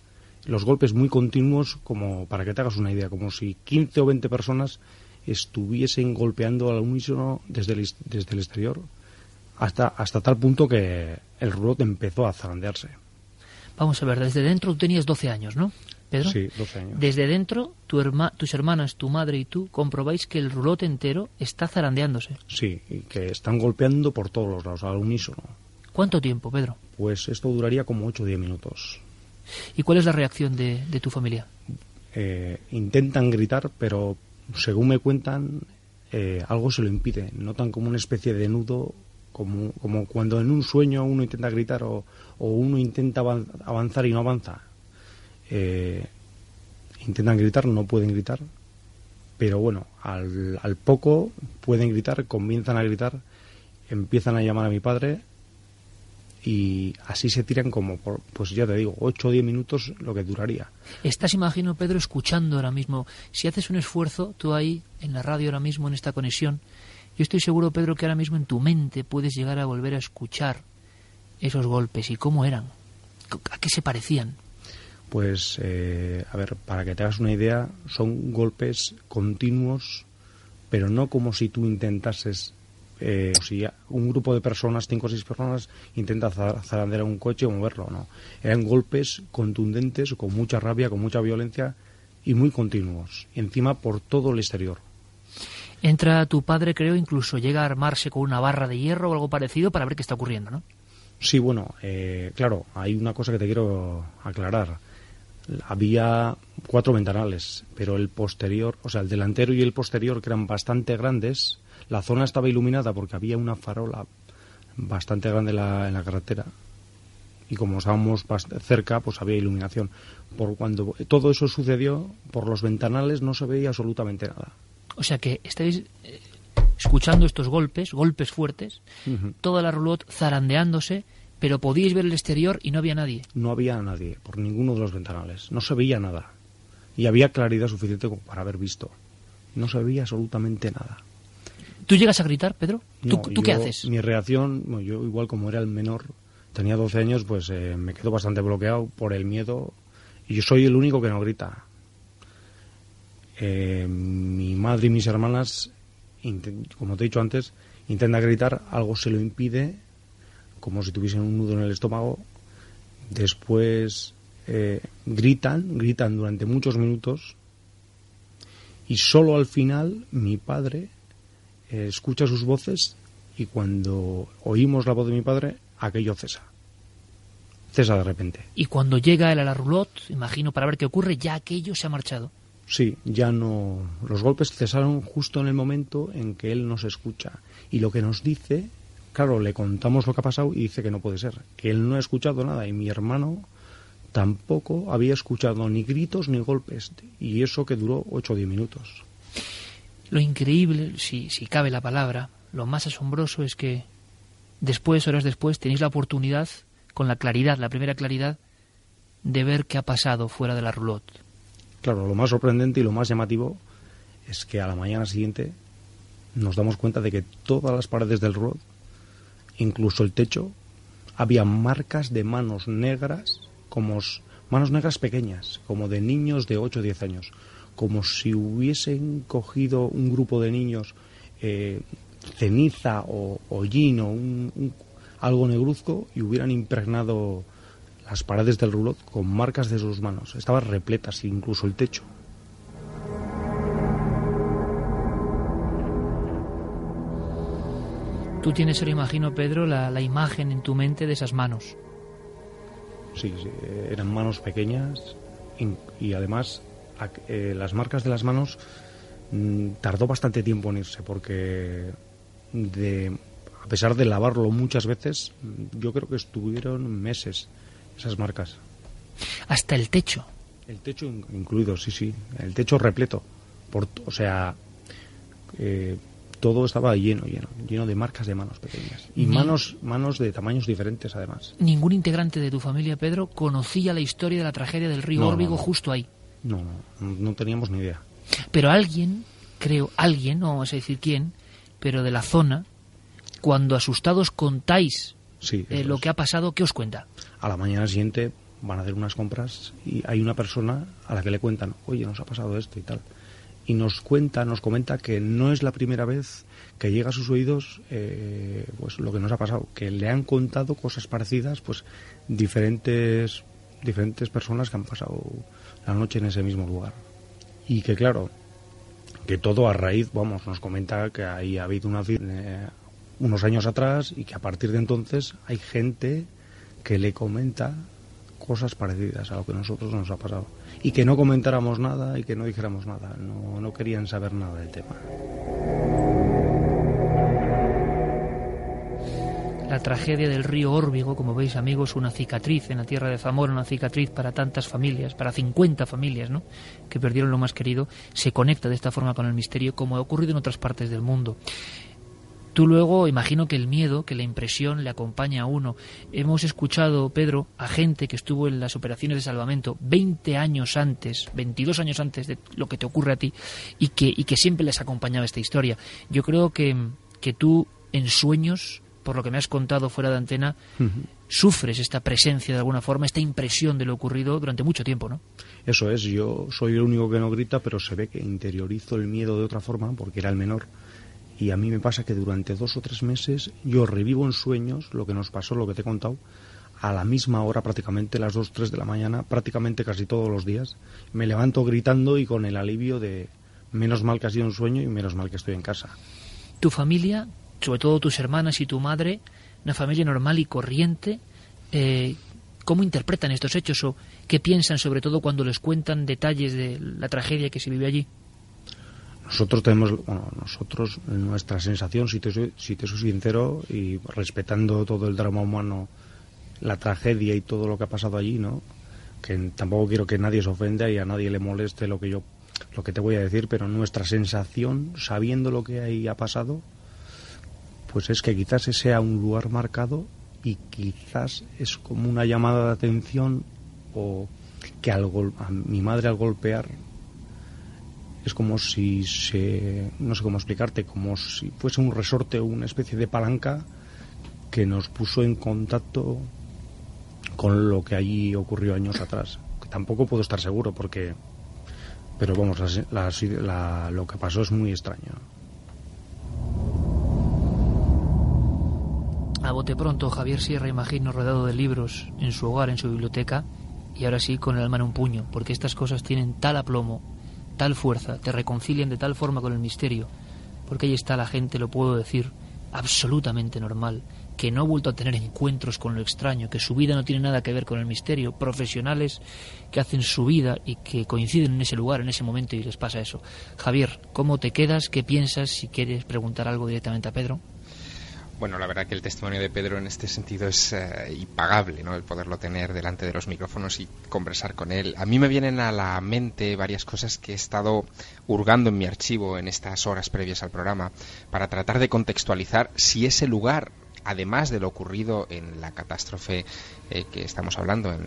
Los golpes muy continuos, como para que te hagas una idea, como si 15 o 20 personas estuviesen golpeando al unísono desde el, desde el exterior, hasta, hasta tal punto que el rulot empezó a zarandearse. Vamos a ver, desde dentro tú tenías 12 años, ¿no, Pedro? Sí, 12 años. Desde dentro, tu herma- tus hermanas, tu madre y tú comprobáis que el rulote entero está zarandeándose. Sí, y que están golpeando por todos los lados, al unísono. ¿Cuánto tiempo, Pedro? Pues esto duraría como 8 o 10 minutos. ¿Y cuál es la reacción de, de tu familia? Eh, intentan gritar, pero según me cuentan, eh, algo se lo impide. Notan como una especie de nudo, como, como cuando en un sueño uno intenta gritar o, o uno intenta avan- avanzar y no avanza. Eh, intentan gritar, no pueden gritar, pero bueno, al, al poco pueden gritar, comienzan a gritar, empiezan a llamar a mi padre y así se tiran como, por, pues ya te digo, 8 o 10 minutos lo que duraría. Estás, imagino, Pedro, escuchando ahora mismo. Si haces un esfuerzo, tú ahí, en la radio ahora mismo, en esta conexión, yo estoy seguro, Pedro, que ahora mismo en tu mente puedes llegar a volver a escuchar esos golpes y cómo eran, a qué se parecían. Pues, eh, a ver, para que te hagas una idea, son golpes continuos, pero no como si tú intentases, eh, o si un grupo de personas, cinco o seis personas, intenta za- zarandear un coche o moverlo, no. Eran golpes contundentes, con mucha rabia, con mucha violencia y muy continuos, encima por todo el exterior. Entra tu padre, creo, incluso llega a armarse con una barra de hierro o algo parecido para ver qué está ocurriendo, ¿no? Sí, bueno, eh, claro, hay una cosa que te quiero aclarar. Había cuatro ventanales, pero el posterior, o sea, el delantero y el posterior, que eran bastante grandes, la zona estaba iluminada porque había una farola bastante grande en la, en la carretera. Y como estábamos cerca, pues había iluminación. Por cuando todo eso sucedió, por los ventanales no se veía absolutamente nada. O sea que estáis eh, escuchando estos golpes, golpes fuertes, toda la roulotte zarandeándose, pero podíais ver el exterior y no había nadie. No había nadie por ninguno de los ventanales. No se veía nada. Y había claridad suficiente como para haber visto. No se veía absolutamente nada. ¿Tú llegas a gritar, Pedro? ¿Tú, No, tú qué haces? Mi reacción, bueno, yo igual como era el menor, tenía 12 años, pues eh, me quedo bastante bloqueado por el miedo y yo soy el único que no grita. Eh, mi madre y mis hermanas, como te he dicho antes, intentan gritar, algo se lo impide, como si tuviesen un nudo en el estómago. Después eh, gritan, gritan durante muchos minutos y solo al final mi padre eh, escucha sus voces y cuando oímos la voz de mi padre, aquello cesa. Cesa de repente. Y cuando llega él a la roulotte, imagino, para ver qué ocurre, ya aquello se ha marchado. Sí, ya no. Los golpes cesaron justo en el momento en que él nos escucha. Y lo que nos dice, claro, le contamos lo que ha pasado y dice que no puede ser. Que él no ha escuchado nada y mi hermano tampoco había escuchado ni gritos ni golpes. Y eso que duró 8 o 10 minutos. Lo increíble, si, si cabe la palabra, lo más asombroso es que después, horas después, tenéis la oportunidad, con la claridad, la primera claridad, de ver qué ha pasado fuera de la roulotte. Claro, lo más sorprendente y lo más llamativo es que a la mañana siguiente nos damos cuenta de que todas las paredes del rod, incluso el techo, había marcas de manos negras, como manos negras pequeñas, como de niños de 8 o 10 años, como si hubiesen cogido un grupo de niños eh, ceniza o hollín o un- algo negruzco y hubieran impregnado las paredes del rulot con marcas de sus manos. Estaban repletas, incluso el techo. Tú tienes, ahora imagino, Pedro, la, la imagen en tu mente de esas manos. Sí, sí, eh, eran manos pequeñas y además eh, las marcas de las manos mm, tardó bastante tiempo en irse porque de, a pesar de lavarlo muchas veces, mm, yo creo que estuvieron meses esas marcas. Hasta el techo. El techo in- incluido, sí, sí. El techo repleto. Por, o sea, eh, todo estaba lleno, lleno, lleno de marcas de manos pequeñas. Y Ni- manos, manos de tamaños diferentes, además. Ningún integrante de tu familia, Pedro, conocía la historia de la tragedia del río No, Órbigo no. justo ahí. No, no, no teníamos ni idea. Pero alguien, creo, alguien, no vamos a decir quién, pero de la zona, cuando asustados contáis Sí, eh, lo que ha pasado, ¿qué os cuenta? A la mañana siguiente van a hacer unas compras y hay una persona a la que le cuentan, oye, nos ha pasado esto y tal. Y nos cuenta, nos comenta que no es la primera vez que llega a sus oídos eh, pues lo que nos ha pasado, que le han contado cosas parecidas, pues diferentes diferentes personas que han pasado la noche en ese mismo lugar. Y que claro, que todo a raíz, vamos, nos comenta que ahí ha habido una, eh, unos años atrás y que a partir de entonces hay gente que le comenta cosas parecidas a lo que a nosotros nos ha pasado. Y que no comentáramos nada y que no dijéramos nada, no, no querían saber nada del tema. La tragedia del río Órbigo, como veis amigos, una cicatriz en la tierra de Zamora, una cicatriz para tantas familias, para 50 familias, ¿no? Que perdieron lo más querido, se conecta de esta forma con el misterio, como ha ocurrido en otras partes del mundo. Tú luego, imagino que el miedo, que la impresión le acompaña a uno. Hemos escuchado, Pedro, a gente que estuvo en las operaciones de salvamento 20 años antes, 22 años antes de lo que te ocurre a ti, y que, y que siempre les acompañaba esta historia. Yo creo que, que tú, en sueños, por lo que me has contado fuera de antena, sufres esta presencia de alguna forma, esta impresión de lo ocurrido durante mucho tiempo, ¿no? Eso es, yo soy el único que no grita, pero se ve que interiorizo el miedo de otra forma, porque era el menor. Y a mí me pasa que durante dos o tres meses yo revivo en sueños lo que nos pasó, lo que te he contado, a la misma hora prácticamente, las dos, tres de la mañana, prácticamente casi todos los días. Me levanto gritando y con el alivio de menos mal que ha sido un sueño y menos mal que estoy en casa. Tu familia, sobre todo tus hermanas y tu madre, una familia normal y corriente, eh, ¿cómo interpretan estos hechos o qué piensan sobre todo cuando les cuentan detalles de la tragedia que se vive allí? Nosotros tenemos, bueno, nosotros, nuestra sensación, si te, soy, si te soy sincero, y respetando todo el drama humano, la tragedia y todo lo que ha pasado allí, ¿no? Que tampoco quiero que nadie se ofenda y a nadie le moleste lo que yo lo que te voy a decir, pero nuestra sensación, sabiendo lo que ahí ha pasado, pues es que quizás ese sea un lugar marcado y quizás es como una llamada de atención o que al a mi madre al golpear es como si se no sé cómo explicarte como si fuese un resorte o una especie de palanca que nos puso en contacto con lo que allí ocurrió años atrás. Tampoco puedo estar seguro porque pero vamos lo que pasó es muy extraño. A bote pronto, Javier Sierra imagino rodeado de libros en su hogar, en su biblioteca, y ahora sí con el alma en un puño, porque estas cosas tienen tal aplomo, tal fuerza, te reconcilian de tal forma con el misterio, porque ahí está la gente, lo puedo decir, absolutamente normal, que no ha vuelto a tener encuentros con lo extraño, que su vida no tiene nada que ver con el misterio, profesionales que hacen su vida y que coinciden en ese lugar, en ese momento y les pasa eso. Javier, ¿cómo te quedas? ¿Qué piensas? Si quieres preguntar algo directamente a Pedro. Bueno, la verdad que el testimonio de Pedro en este sentido es eh, impagable, ¿no? El poderlo tener delante de los micrófonos y conversar con él. A mí me vienen a la mente varias cosas que he estado hurgando en mi archivo en estas horas previas al programa para tratar de contextualizar si ese lugar además de lo ocurrido en la catástrofe eh, que estamos hablando, en,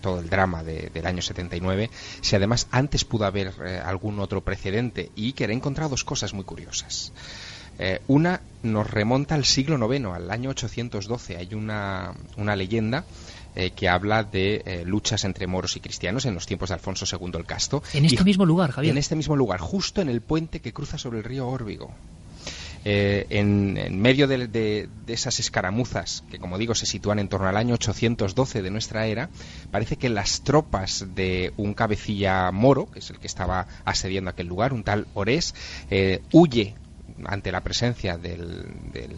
todo el drama del año 79, si además antes pudo haber eh, algún otro precedente y que he encontrado dos cosas muy curiosas. Eh, una nos remonta al siglo IX, al año 812. Hay una, una leyenda eh, que habla de eh, luchas entre moros y cristianos en los tiempos de Alfonso II el Casto. En este mismo lugar, Javier. En este mismo lugar, justo en el puente que cruza sobre el río Órbigo. en, medio de, de, esas escaramuzas, que como digo se sitúan en torno al año 812 de nuestra era, parece que las tropas de un cabecilla moro, que es el que estaba asediando aquel lugar, un tal Orés, huye ante la presencia del,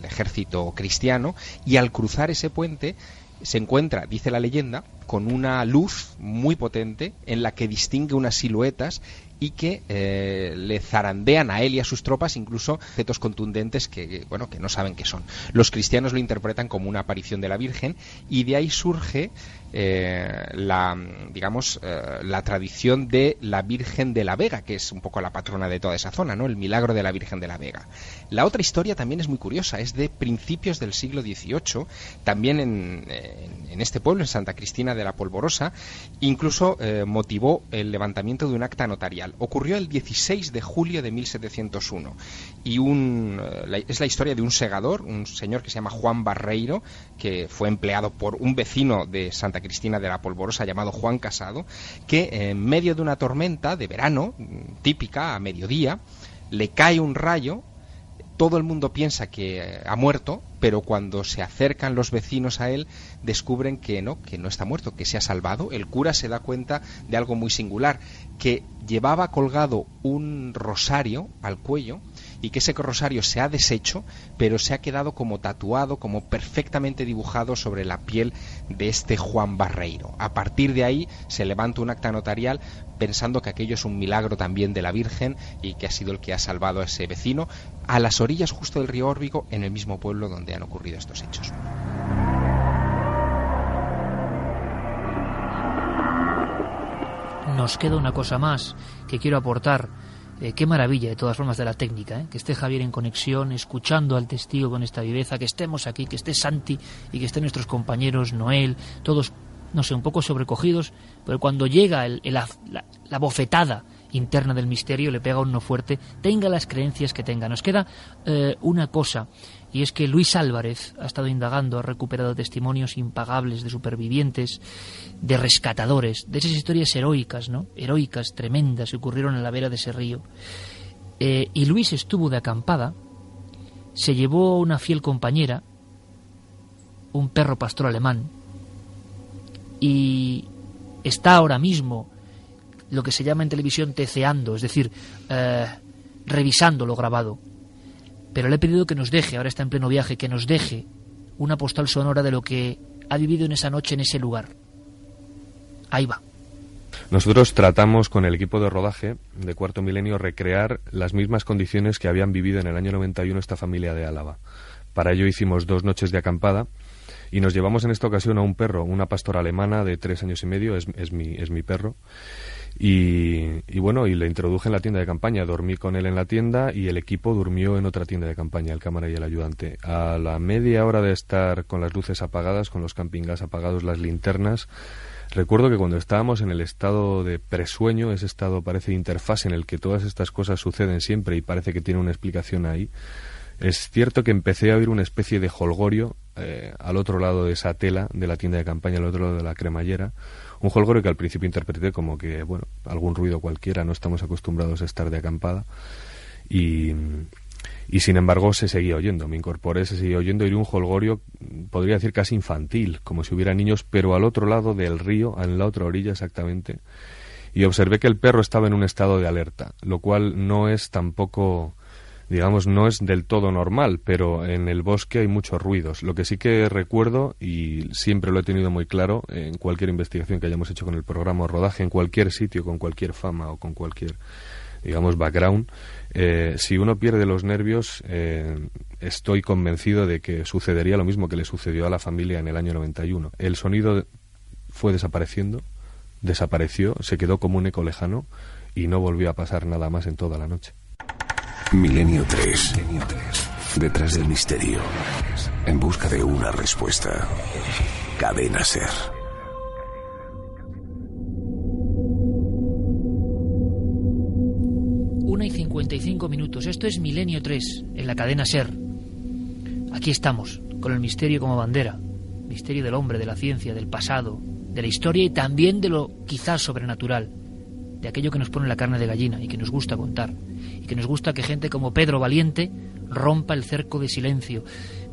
ejército cristiano y al cruzar ese puente se encuentra, dice la leyenda, con una luz muy potente en la que distingue unas siluetas y que eh, le zarandean a él y a sus tropas incluso objetos contundentes que bueno que no saben qué son. Los cristianos lo interpretan como una aparición de la Virgen y de ahí surge eh, la digamos eh, la tradición de la Virgen de la Vega que es un poco la patrona de toda esa zona, ¿no? El milagro de la Virgen de la Vega. La otra historia también es muy curiosa, es de principios del siglo XVIII, también en, en este pueblo, en Santa Cristina de la Polvorosa, incluso motivó el levantamiento de un acta notarial Ocurrió el 16 de julio de 1701 y un, eh, es la historia de un segador, un señor que se llama Juan Barreiro, que fue empleado por un vecino de Santa Cristina de la Polvorosa llamado Juan Casado, que en medio de una tormenta de verano, típica a mediodía, le cae un rayo todo el mundo piensa que eh, ha muerto, pero cuando se acercan los vecinos a él descubren que no, que no está muerto, que se ha salvado. El cura se da cuenta de algo muy singular, que llevaba colgado un rosario al cuello y que ese rosario se ha deshecho, pero se ha quedado como tatuado, como perfectamente dibujado sobre la piel de este Juan Barreiro. A partir de ahí se levanta un acta notarial pensando que aquello es un milagro también de la Virgen y que ha sido el que ha salvado a ese vecino a las orillas justo del río Órbigo en el mismo pueblo donde han ocurrido estos hechos. Nos queda una cosa más que quiero aportar eh, qué maravilla, de todas formas, de la técnica, ¿eh? que esté Javier en conexión, escuchando al testigo con esta viveza, que estemos aquí, que esté Santi y que estén nuestros compañeros, Noel, todos, no sé, un poco sobrecogidos, pero cuando llega la, bofetada interna del misterio, le pega uno fuerte, tenga las creencias que tenga. Nos queda eh, una cosa y es que Luis Álvarez ha estado indagando, ha recuperado testimonios impagables de supervivientes, de rescatadores, de esas historias heroicas, ¿no? Heroicas, tremendas, que ocurrieron en la vera de ese río. Eh, y Luis estuvo de acampada, se llevó una fiel compañera, un perro pastor alemán, y está ahora mismo lo que se llama en televisión teceando, es decir, eh, revisando lo grabado pero le he pedido que nos deje, ahora está en pleno viaje, que nos deje una postal sonora de lo que ha vivido en esa noche en ese lugar. Ahí va. Nosotros tratamos con el equipo de rodaje de Cuarto Milenio recrear las mismas condiciones que habían vivido en el año 91 esta familia de Álava. Para ello hicimos dos noches de acampada Y nos llevamos en esta ocasión a un perro, una pastora alemana de tres años y medio, es, es, mi, es mi perro. Y, y, bueno, y le introduje en la tienda de campaña. Dormí con él en la tienda y el equipo durmió en otra tienda de campaña, el cámara y el ayudante. A la media hora de estar con las luces apagadas, con los camping gas apagados, las linternas, recuerdo que cuando estábamos en el estado de presueño, ese estado parece interfaz en el que todas estas cosas suceden siempre y parece que tiene una explicación ahí, es cierto que empecé a oír una especie de holgorio eh, al otro lado de esa tela de la tienda de campaña, al otro lado de la cremallera un holgorio que al principio interpreté como que, bueno, algún ruido cualquiera, no estamos acostumbrados a estar de acampada. Y, y sin embargo se seguía oyendo, me incorporé, se seguía oyendo y un holgorio, podría decir casi infantil, como si hubiera niños, pero al otro lado del río, en la otra orilla exactamente. Y observé que el perro estaba en un estado de alerta, lo cual no es tampoco digamos, no es del todo normal, pero en el bosque hay muchos ruidos. Lo que sí que recuerdo, y siempre lo he tenido muy claro, en cualquier investigación que hayamos hecho con el programa rodaje, en cualquier sitio, con cualquier fama o con cualquier, digamos, background, eh, si uno pierde los nervios, eh, estoy convencido de que sucedería lo mismo que le sucedió a la familia en el año 91. El sonido fue desapareciendo, desapareció, se quedó como un eco lejano y no volvió a pasar nada más en toda la noche. Milenio 3. Detrás del misterio. En busca de una respuesta. Cadena Ser. Una y 55 minutos. Esto es Milenio 3, en la cadena Ser. Aquí estamos, con el misterio como bandera. Misterio del hombre, de la ciencia, del pasado, de la historia y también de lo quizás sobrenatural de aquello que nos pone la carne de gallina y que nos gusta contar, y que nos gusta que gente como Pedro Valiente rompa el cerco de silencio.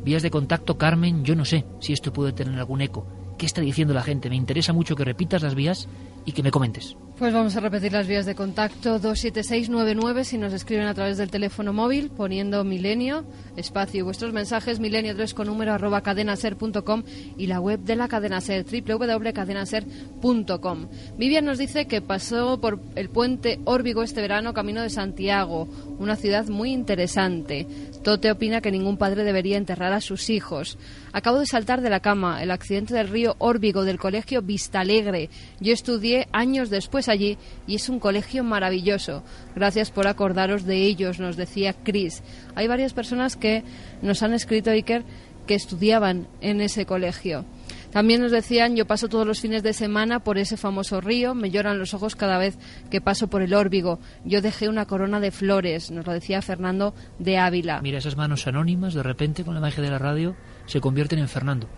Vías de contacto, Carmen, yo no sé si esto puede tener algún eco. ¿Qué está diciendo la gente? Me interesa mucho que repitas las vías y que me comentes. Pues vamos a repetir las vías de contacto 27699 si nos escriben a través del teléfono móvil poniendo milenio, espacio y vuestros mensajes milenio 3 con número arroba cadenaser.com y la web de la cadena ser www.cadenaser.com. Vivian nos dice que pasó por el puente Órbigo este verano camino de Santiago, una ciudad muy interesante. Tote opina que ningún padre debería enterrar a sus hijos. Acabo de saltar de la cama, el accidente del río Órbigo del colegio Vistalegre. Yo estudié años después allí y es un colegio maravilloso. Gracias por acordaros de ellos, nos decía Chris. Hay varias personas que nos han escrito, Iker, que estudiaban en ese colegio. También nos decían, yo paso todos los fines de semana por ese famoso río, me lloran los ojos cada vez que paso por el órbigo. Yo dejé una corona de flores, nos lo decía Fernando de Ávila. Mira, esas manos anónimas, de repente, con la magia de la radio, se convierten en Fernando.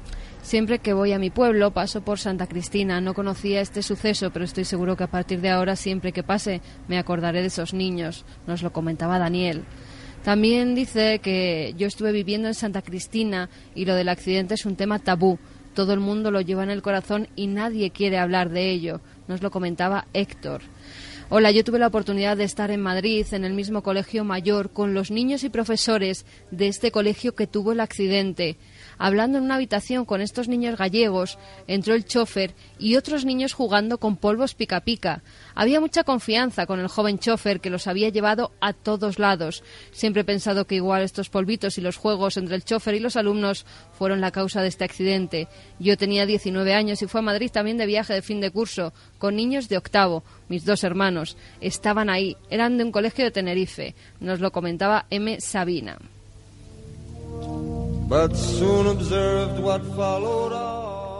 Siempre que voy a mi pueblo paso por Santa Cristina. No conocía este suceso, pero estoy seguro que a partir de ahora, siempre que pase, me acordaré de esos niños. Nos lo comentaba Daniel. También dice que yo estuve viviendo en Santa Cristina y lo del accidente es un tema tabú. Todo el mundo lo lleva en el corazón y nadie quiere hablar de ello. Nos lo comentaba Héctor. Hola, yo tuve la oportunidad de estar en Madrid, en el mismo colegio mayor, con los niños y profesores de este colegio que tuvo el accidente hablando en una habitación con estos niños gallegos, entró el chofer y otros niños jugando con polvos pica pica. Había mucha confianza con el joven chofer que los había llevado a todos lados. Siempre he pensado que igual estos polvitos y los juegos entre el chofer y los alumnos fueron la causa de este accidente. Yo tenía 19 años y fui a Madrid también de viaje de fin de curso, con niños de octavo. Mis dos hermanos estaban ahí, eran de un colegio de Tenerife. Nos lo comentaba M. Sabina.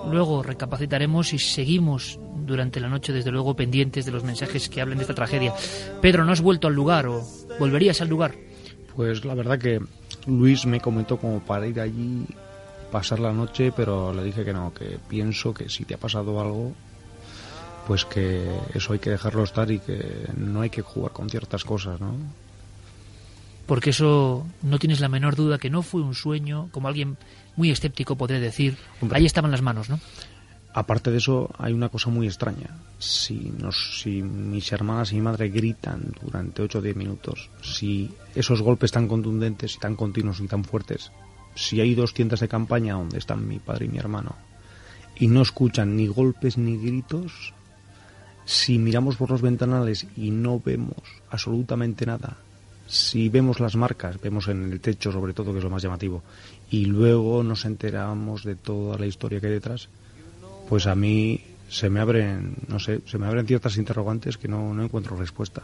Luego recapacitaremos y seguimos durante la noche, desde luego, pendientes de los mensajes que hablen de esta tragedia. Pedro, ¿no has vuelto al lugar o volverías al lugar? Pues la verdad que Luis me comentó como para ir allí, pasar la noche, pero le dije que no, que pienso que si te ha pasado algo, pues que eso hay que dejarlo estar y que no hay que jugar con ciertas cosas, ¿no? Porque eso no tienes la menor duda que no fue un sueño, como alguien muy escéptico podría decir. Ahí estaban las manos, ¿no? Aparte de eso, hay una cosa muy extraña. Si, nos, si mis hermanas y mi madre gritan durante 8 o 10 minutos, si esos golpes tan contundentes y tan continuos y tan fuertes, si hay dos tiendas de campaña donde están mi padre y mi hermano, y no escuchan ni golpes ni gritos, si miramos por los ventanales y no vemos absolutamente nada, si vemos las marcas, vemos en el techo sobre todo, que es lo más llamativo, y luego nos enteramos de toda la historia que hay detrás, pues a mí se me abren, no sé, se me abren ciertas interrogantes que no, no encuentro respuesta.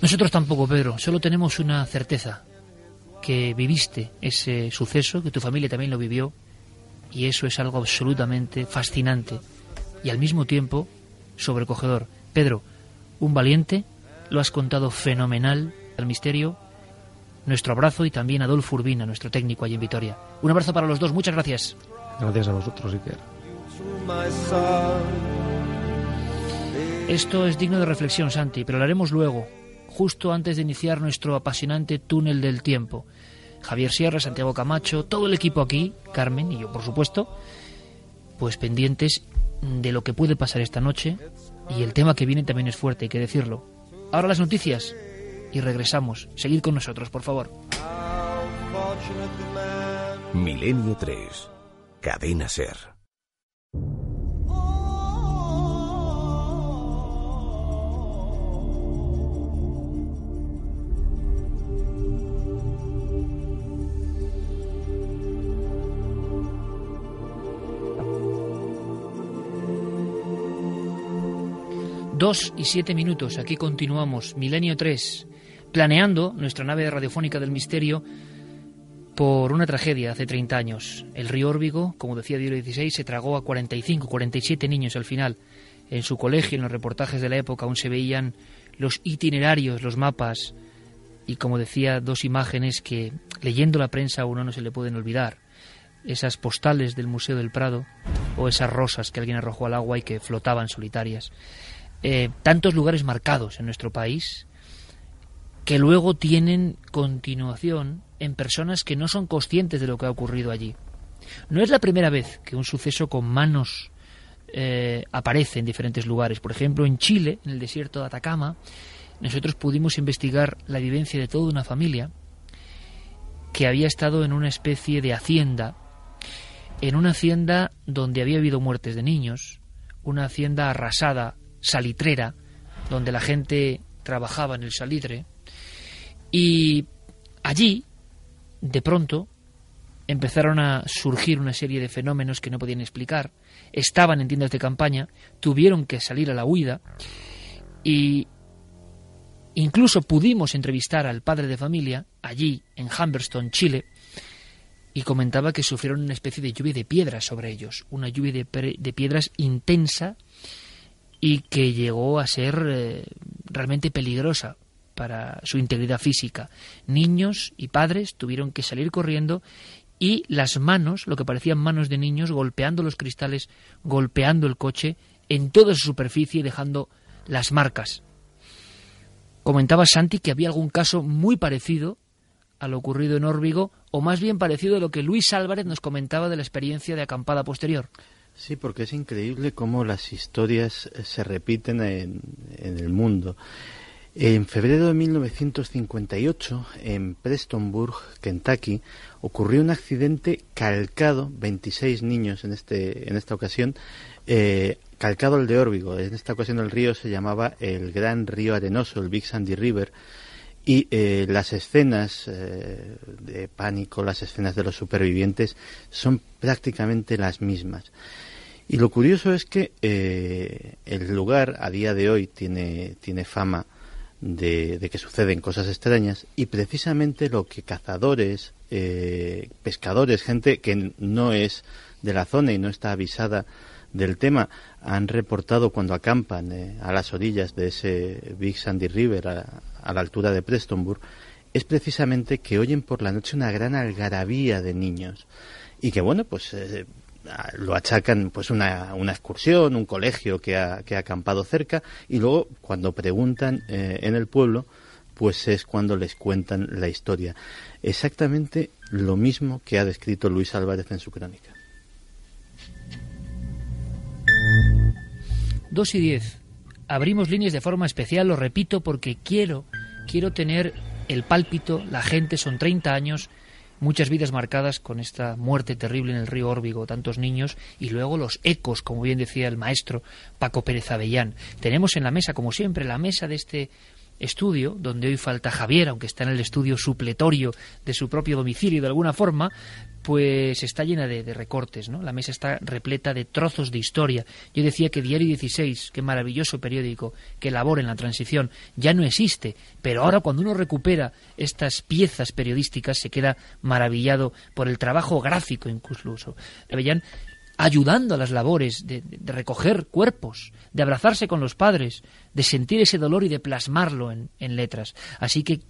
Nosotros tampoco, Pedro, solo tenemos una certeza, que viviste ese suceso, que tu familia también lo vivió, y eso es algo absolutamente fascinante y al mismo tiempo sobrecogedor. Pedro, un valiente, lo has contado fenomenal al misterio. Nuestro abrazo y también a Adolfo Urbina, nuestro técnico allí en Vitoria. Un abrazo para los dos, muchas gracias. Gracias a vosotros, Iker. Esto es digno de reflexión, Santi, pero lo haremos luego, justo antes de iniciar nuestro apasionante túnel del tiempo. Javier Sierra, Santiago Camacho, todo el equipo aquí, Carmen y yo, por supuesto, pues pendientes de lo que puede pasar esta noche y el tema que viene también es fuerte, hay que decirlo. Ahora las noticias y regresamos. Seguid con nosotros, por favor. Milenio 3. Cadena Ser. Dos y siete minutos, aquí continuamos, Milenio 3, planeando nuestra nave radiofónica del misterio por una tragedia hace 30 años. El río Órbigo, como decía Diario 16, se tragó a 45, 47 niños al final. En su colegio, en los reportajes de la época, aún se veían los itinerarios, los mapas, y como decía, dos imágenes que, leyendo la prensa, a uno no se le pueden olvidar. Esas postales del Museo del Prado o esas rosas que alguien arrojó al agua y que flotaban solitarias. Eh, tantos lugares marcados en nuestro país que luego tienen continuación en personas que no son conscientes de lo que ha ocurrido allí. No es la primera vez que un suceso con manos eh, aparece en diferentes lugares. Por ejemplo, en Chile, en el desierto de Atacama, nosotros pudimos investigar la vivencia de toda una familia que había estado en una especie de hacienda, en una hacienda donde había habido muertes de niños, una hacienda arrasada salitrera, donde la gente trabajaba en el salitre, y allí, de pronto, empezaron a surgir una serie de fenómenos que no podían explicar, estaban en tiendas de campaña, tuvieron que salir a la huida, y incluso pudimos entrevistar al padre de familia, allí, en Humberston, Chile, y comentaba que sufrieron una especie de lluvia de piedras sobre ellos, una lluvia de, piedras intensa, y que llegó a ser eh, realmente peligrosa para su integridad física. Niños y padres tuvieron que salir corriendo y las manos, lo que parecían manos de niños, golpeando los cristales, golpeando el coche en toda su superficie, dejando las marcas. Comentaba Santi que había algún caso muy parecido a lo ocurrido en Órbigo, o más bien parecido a lo que Luis Álvarez nos comentaba de la experiencia de acampada posterior. Sí, porque es increíble cómo las historias eh, se repiten en, el mundo. En febrero de 1958, en Prestonburg, Kentucky, ocurrió un accidente calcado, 26 niños en, este, en esta ocasión, eh, calcado el de Órbigo. En esta ocasión el río se llamaba el Gran Río Arenoso, el Big Sandy River, y eh, las escenas de pánico, las escenas de los supervivientes son prácticamente las mismas. Y lo curioso es que eh, el lugar a día de hoy tiene, tiene fama de, que suceden cosas extrañas y precisamente lo que cazadores, eh, pescadores, gente que no es de la zona y no está avisada del tema, han reportado cuando acampan eh, a las orillas de ese Big Sandy River a, a, la altura de Prestonburg, es precisamente que oyen por la noche una gran algarabía de niños. Y que bueno, pues lo achacan pues una, una excursión, un colegio que ha, que ha acampado cerca y luego cuando preguntan eh, en el pueblo pues es cuando les cuentan la historia. Exactamente lo mismo que ha descrito Luis Álvarez en su crónica. Dos y diez. Abrimos líneas de forma especial, lo repito, porque quiero, quiero tener el pálpito, la gente, son 30 años, muchas vidas marcadas con esta muerte terrible en el río Órbigo, tantos niños, y luego los ecos, como bien decía el maestro Paco Pérez Avellán. Tenemos en la mesa, como siempre, la mesa de este estudio, donde hoy falta Javier, aunque está en el estudio supletorio de su propio domicilio de alguna forma, pues está llena de, recortes, ¿no? La mesa está repleta de trozos de historia. Yo decía que Diario 16, qué maravilloso periódico que labora en la transición, ya no existe, pero ahora cuando uno recupera estas piezas periodísticas se queda maravillado por el trabajo gráfico incluso. Ayudando a las labores de, recoger cuerpos, de abrazarse con los padres, de sentir ese dolor y de plasmarlo en, letras. Así que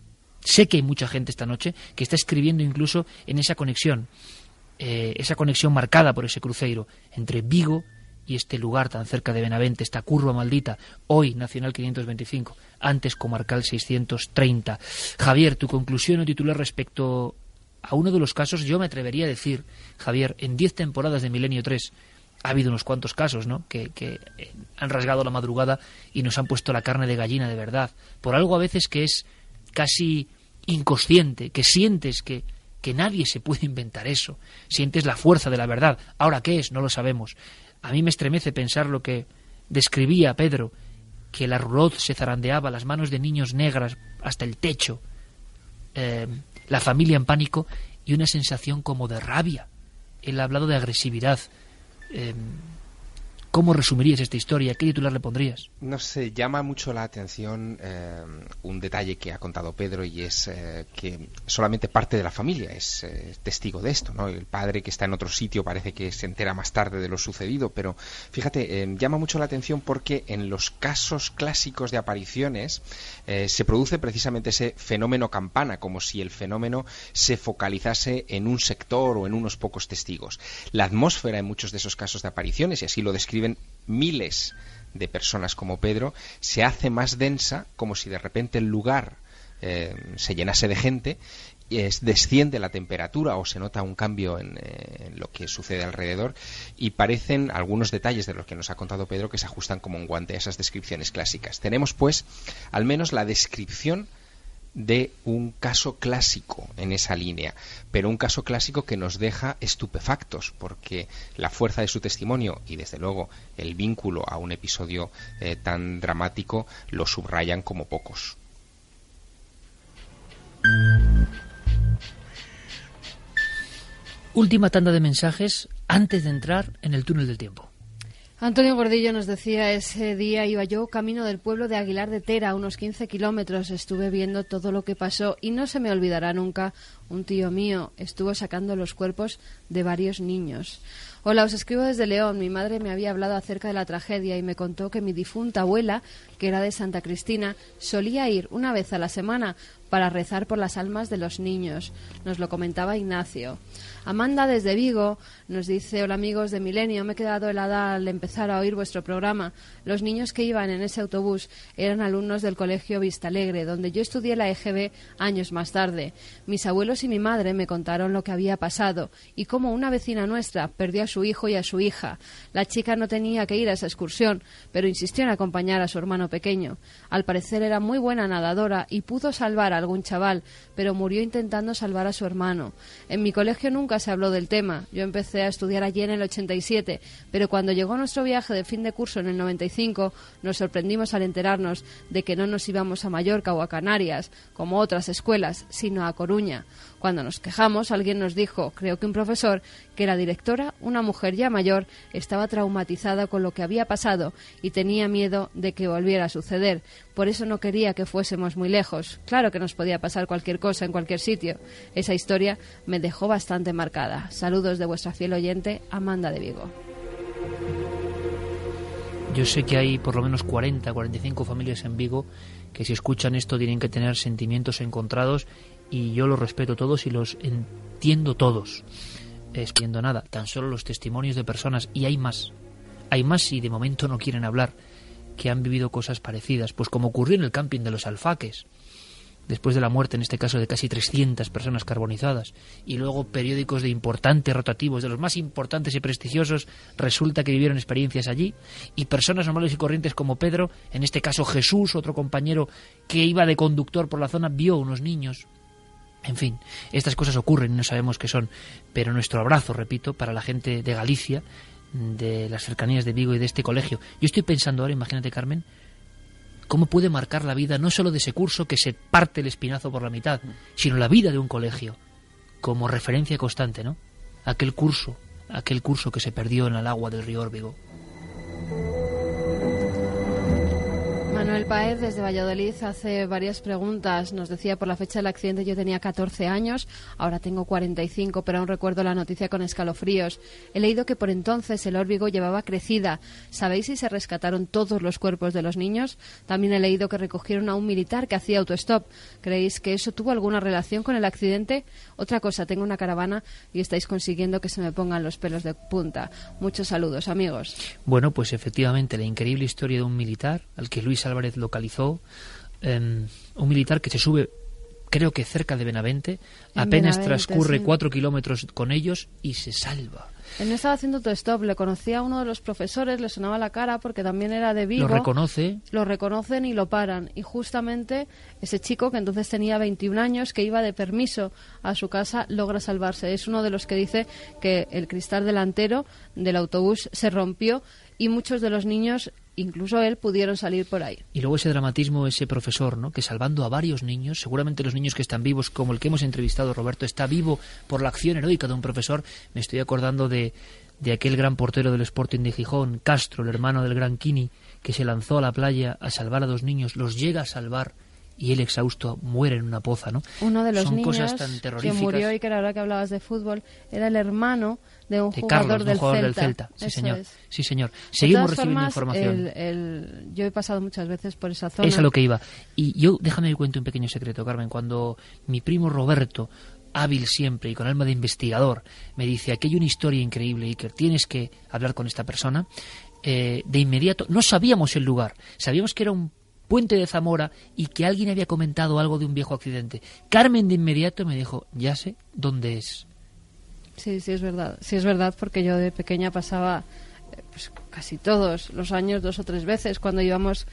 sé que hay mucha gente esta noche que está escribiendo incluso en esa conexión, eh, esa conexión marcada por ese cruceiro entre Vigo y este lugar tan cerca de Benavente, esta curva maldita, hoy Nacional 525, antes Comarcal 630. Javier, tu conclusión o titular respecto a uno de los casos, yo me atrevería a decir, Javier, en diez temporadas de Milenio 3 ha habido unos cuantos casos, ¿no? Que, que, eh, han rasgado la madrugada y nos han puesto la carne de gallina de verdad. Por algo a veces que es casi inconsciente, que sientes que, que nadie se puede inventar eso. Sientes la fuerza de la verdad. Ahora, ¿qué es? No lo sabemos. A mí me estremece pensar lo que describía Pedro, que la roulotte se zarandeaba, las manos de niños negras hasta el techo. Eh, la familia en pánico y una sensación como de rabia. Él ha hablado de agresividad. Em, ¿Cómo resumirías esta historia? ¿Qué titular le pondrías? No sé, llama mucho la atención eh, un detalle que ha contado Pedro y es eh, que solamente parte de la familia es eh, testigo de esto, ¿no? El padre que está en otro sitio parece que se entera más tarde de lo sucedido, pero fíjate, llama mucho la atención porque en los casos clásicos de apariciones se produce precisamente ese fenómeno campana, como si el fenómeno se focalizase en un sector o en unos pocos testigos. La atmósfera en muchos de esos casos de apariciones, y así lo describe miles de personas como Pedro, se hace más densa, como si de repente el lugar eh, se llenase de gente, es, desciende la temperatura o se nota un cambio en, eh, en, lo que sucede alrededor y parecen algunos detalles de los que nos ha contado Pedro que se ajustan como un guante a esas descripciones clásicas. Tenemos pues al menos la descripción de un caso clásico en esa línea, pero un caso clásico que nos deja estupefactos, porque la fuerza de su testimonio y desde luego el vínculo a un episodio eh, tan dramático lo subrayan como pocos. Última tanda de mensajes antes de entrar en el túnel del tiempo. Antonio Gordillo nos decía, ese día iba yo camino del pueblo de Aguilar de Tera, unos 15 kilómetros, estuve viendo todo lo que pasó y no se me olvidará nunca, un tío mío estuvo sacando los cuerpos de varios niños. Hola, os escribo desde León. Mi madre me había hablado acerca de la tragedia y me contó que mi difunta abuela, que era de Santa Cristina, solía ir una vez a la semana para rezar por las almas de los niños. Nos lo comentaba Ignacio. Amanda desde Vigo nos dice, hola amigos de Milenio, me he quedado helada al empezar a oír vuestro programa. Los niños que iban en ese autobús eran alumnos del colegio Vistalegre, donde yo estudié la EGB años más tarde. Mis abuelos y mi madre me contaron lo que había pasado y cómo una vecina nuestra perdió a su hijo y a su hija. La chica no tenía que ir a esa excursión, pero insistió en acompañar a su hermano pequeño. Al parecer era muy buena nadadora y pudo salvar a algún chaval, pero murió intentando salvar a su hermano. En mi colegio nunca se habló del tema. Yo empecé a estudiar allí en el 87, pero cuando llegó nuestro viaje de fin de curso en el 95, nos sorprendimos al enterarnos de que no nos íbamos a Mallorca o a Canarias, como otras escuelas, sino a Coruña. Cuando nos quejamos, alguien nos dijo, creo que un profesor, que la directora, una mujer ya mayor, estaba traumatizada con lo que había pasado y tenía miedo de que volviera a suceder. Por eso no quería que fuésemos muy lejos. Claro que nos podía pasar cualquier cosa en cualquier sitio. Esa historia me dejó bastante marcada. Saludos de vuestra fiel oyente, Amanda de Vigo. Yo sé que hay por lo menos 40, 45 familias en Vigo que si escuchan esto tienen que tener sentimientos encontrados y yo los respeto todos y los entiendo todos. Espiendo nada, tan solo los testimonios de personas, y hay más, hay más y de momento no quieren hablar, que han vivido cosas parecidas, pues como ocurrió en el camping de los alfaques, después de la muerte, en este caso, de casi 300 personas carbonizadas, y luego periódicos de importantes rotativos, de los más importantes y prestigiosos, resulta que vivieron experiencias allí, y personas normales y corrientes como Pedro, en este caso Jesús, otro compañero que iba de conductor por la zona, vio unos niños. En fin, estas cosas ocurren y no sabemos qué son, pero nuestro abrazo, repito, para la gente de Galicia, de las cercanías de Vigo y de este colegio. Yo estoy pensando ahora, imagínate Carmen, cómo puede marcar la vida no solo de ese curso que se parte el espinazo por la mitad, sino la vida de un colegio, como referencia constante, ¿no? Aquel curso, aquel curso que se perdió en el agua del río Órbigo. Manuel Paez desde Valladolid hace varias preguntas. Nos decía por la fecha del accidente yo tenía 14 años, ahora tengo 45, pero aún recuerdo la noticia con escalofríos. He leído que por entonces el órbigo llevaba crecida. ¿Sabéis si se rescataron todos los cuerpos de los niños? También he leído que recogieron a un militar que hacía autostop. ¿Creéis que eso tuvo alguna relación con el accidente? Otra cosa, tengo una caravana y estáis consiguiendo que se me pongan los pelos de punta. Muchos saludos, amigos. Bueno, pues efectivamente la increíble historia de un militar al que Luis Álvarez localizó, em, un militar que se sube creo que cerca de Benavente, apenas transcurre cuatro kilómetros con ellos y se salva. Él no estaba haciendo tu stop, le conocía a uno de los profesores, le sonaba la cara porque también era de Vigo. Lo reconoce. Lo reconocen y lo paran. Y justamente ese chico, que entonces tenía 21 años, que iba de permiso a su casa, logra salvarse. Es uno de los que dice que el cristal delantero del autobús se rompió y muchos de los niños incluso él pudieron salir por ahí. Y luego ese dramatismo, ese profesor, ¿no? que salvando a varios niños, seguramente los niños que están vivos, como el que hemos entrevistado, Roberto, está vivo por la acción heroica de un profesor. Me estoy acordando de, de aquel gran portero del Sporting de Gijón, Castro, el hermano del gran Kini, que se lanzó a la playa a salvar a dos niños, los llega a salvar y él exhausto muere en una poza, ¿no? Uno de los niños que murió y que ahora que hablabas de fútbol era el hermano de un jugador, del, Celta. Sí, señor. Sí, señor. Seguimos recibiendo información. yo he pasado muchas veces por esa zona. Es a lo que iba. Y yo, déjame que cuente un pequeño secreto, Carmen. Cuando mi primo Roberto, hábil siempre y con alma de investigador, me dice, aquí hay una historia increíble, Iker, tienes que hablar con esta persona, eh, de inmediato, no sabíamos el lugar, sabíamos que era un puente de Zamora y que alguien había comentado algo de un viejo accidente. Carmen de inmediato me dijo, ya sé dónde es. Sí, sí es verdad. Sí es verdad porque yo de pequeña pasaba eh, pues, casi todos los años dos o tres veces cuando íbamos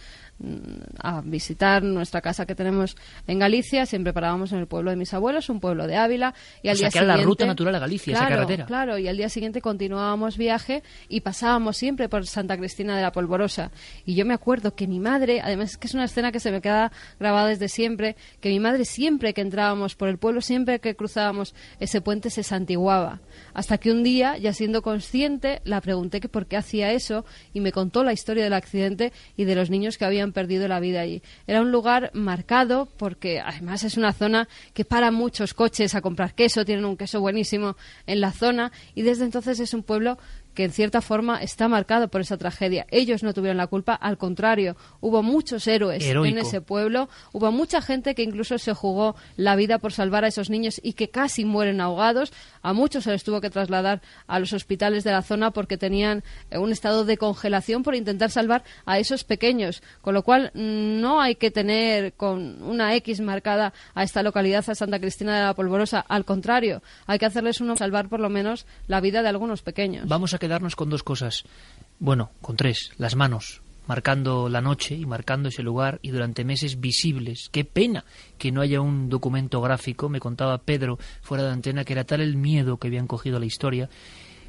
a visitar nuestra casa que tenemos en Galicia, siempre parábamos en el pueblo de mis abuelos, un pueblo de Ávila, y al día que siguiente, la ruta natural a Galicia, esa carretera. Claro, y al día siguiente continuábamos viaje y pasábamos siempre por Santa Cristina de la Polvorosa. Y yo me acuerdo que mi madre, además es que es una escena que se me queda grabada desde siempre, que mi madre siempre que entrábamos por el pueblo, siempre que cruzábamos ese puente se santiguaba. Hasta que un día, ya siendo consciente, la pregunté que por qué hacía eso y me contó la historia del accidente y de los niños que habían perdido la vida allí. Era un lugar marcado porque además es una zona que para muchos coches a comprar queso, tienen un queso buenísimo en la zona y desde entonces es un pueblo que en cierta forma está marcado por esa tragedia. Ellos no tuvieron la culpa, al contrario, hubo muchos héroes en ese pueblo, hubo mucha gente que incluso se jugó la vida por salvar a esos niños y que casi mueren ahogados. A muchos se les tuvo que trasladar a los hospitales de la zona porque tenían eh, un estado de congelación por intentar salvar a esos pequeños, con lo cual no hay que tener con una X marcada a esta localidad, a Santa Cristina de la Polvorosa, al contrario, hay que hacerles uno salvar por lo menos la vida de algunos pequeños. Vamos a quedarnos con dos cosas. Bueno, con tres. Las manos, marcando la noche y marcando ese lugar y durante meses visibles. Qué pena que no haya un documento gráfico. Me contaba Pedro fuera de antena que era tal el miedo que habían cogido a la historia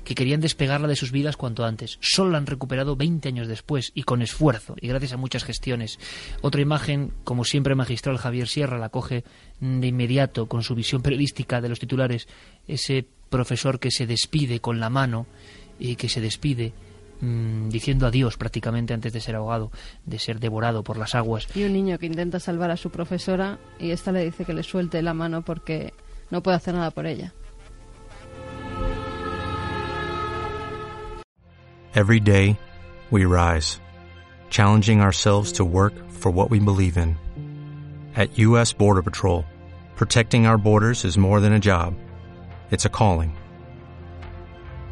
que querían despegarla de sus vidas cuanto antes. Solo la han recuperado 20 años después y con esfuerzo y gracias a muchas gestiones. Otra imagen, como siempre magistral Javier Sierra la coge de inmediato con su visión periodística de los titulares, ese profesor que se despide con la mano y que se despide mm, diciendo adiós prácticamente antes de ser ahogado, de ser devorado por las aguas. Y un niño que intenta salvar a su profesora y esta le dice que le suelte la mano porque no puede hacer nada por ella. Every day, we rise, challenging ourselves to work for what we believe in. At U.S. Border Patrol, protecting our borders is more than a job, it's a calling.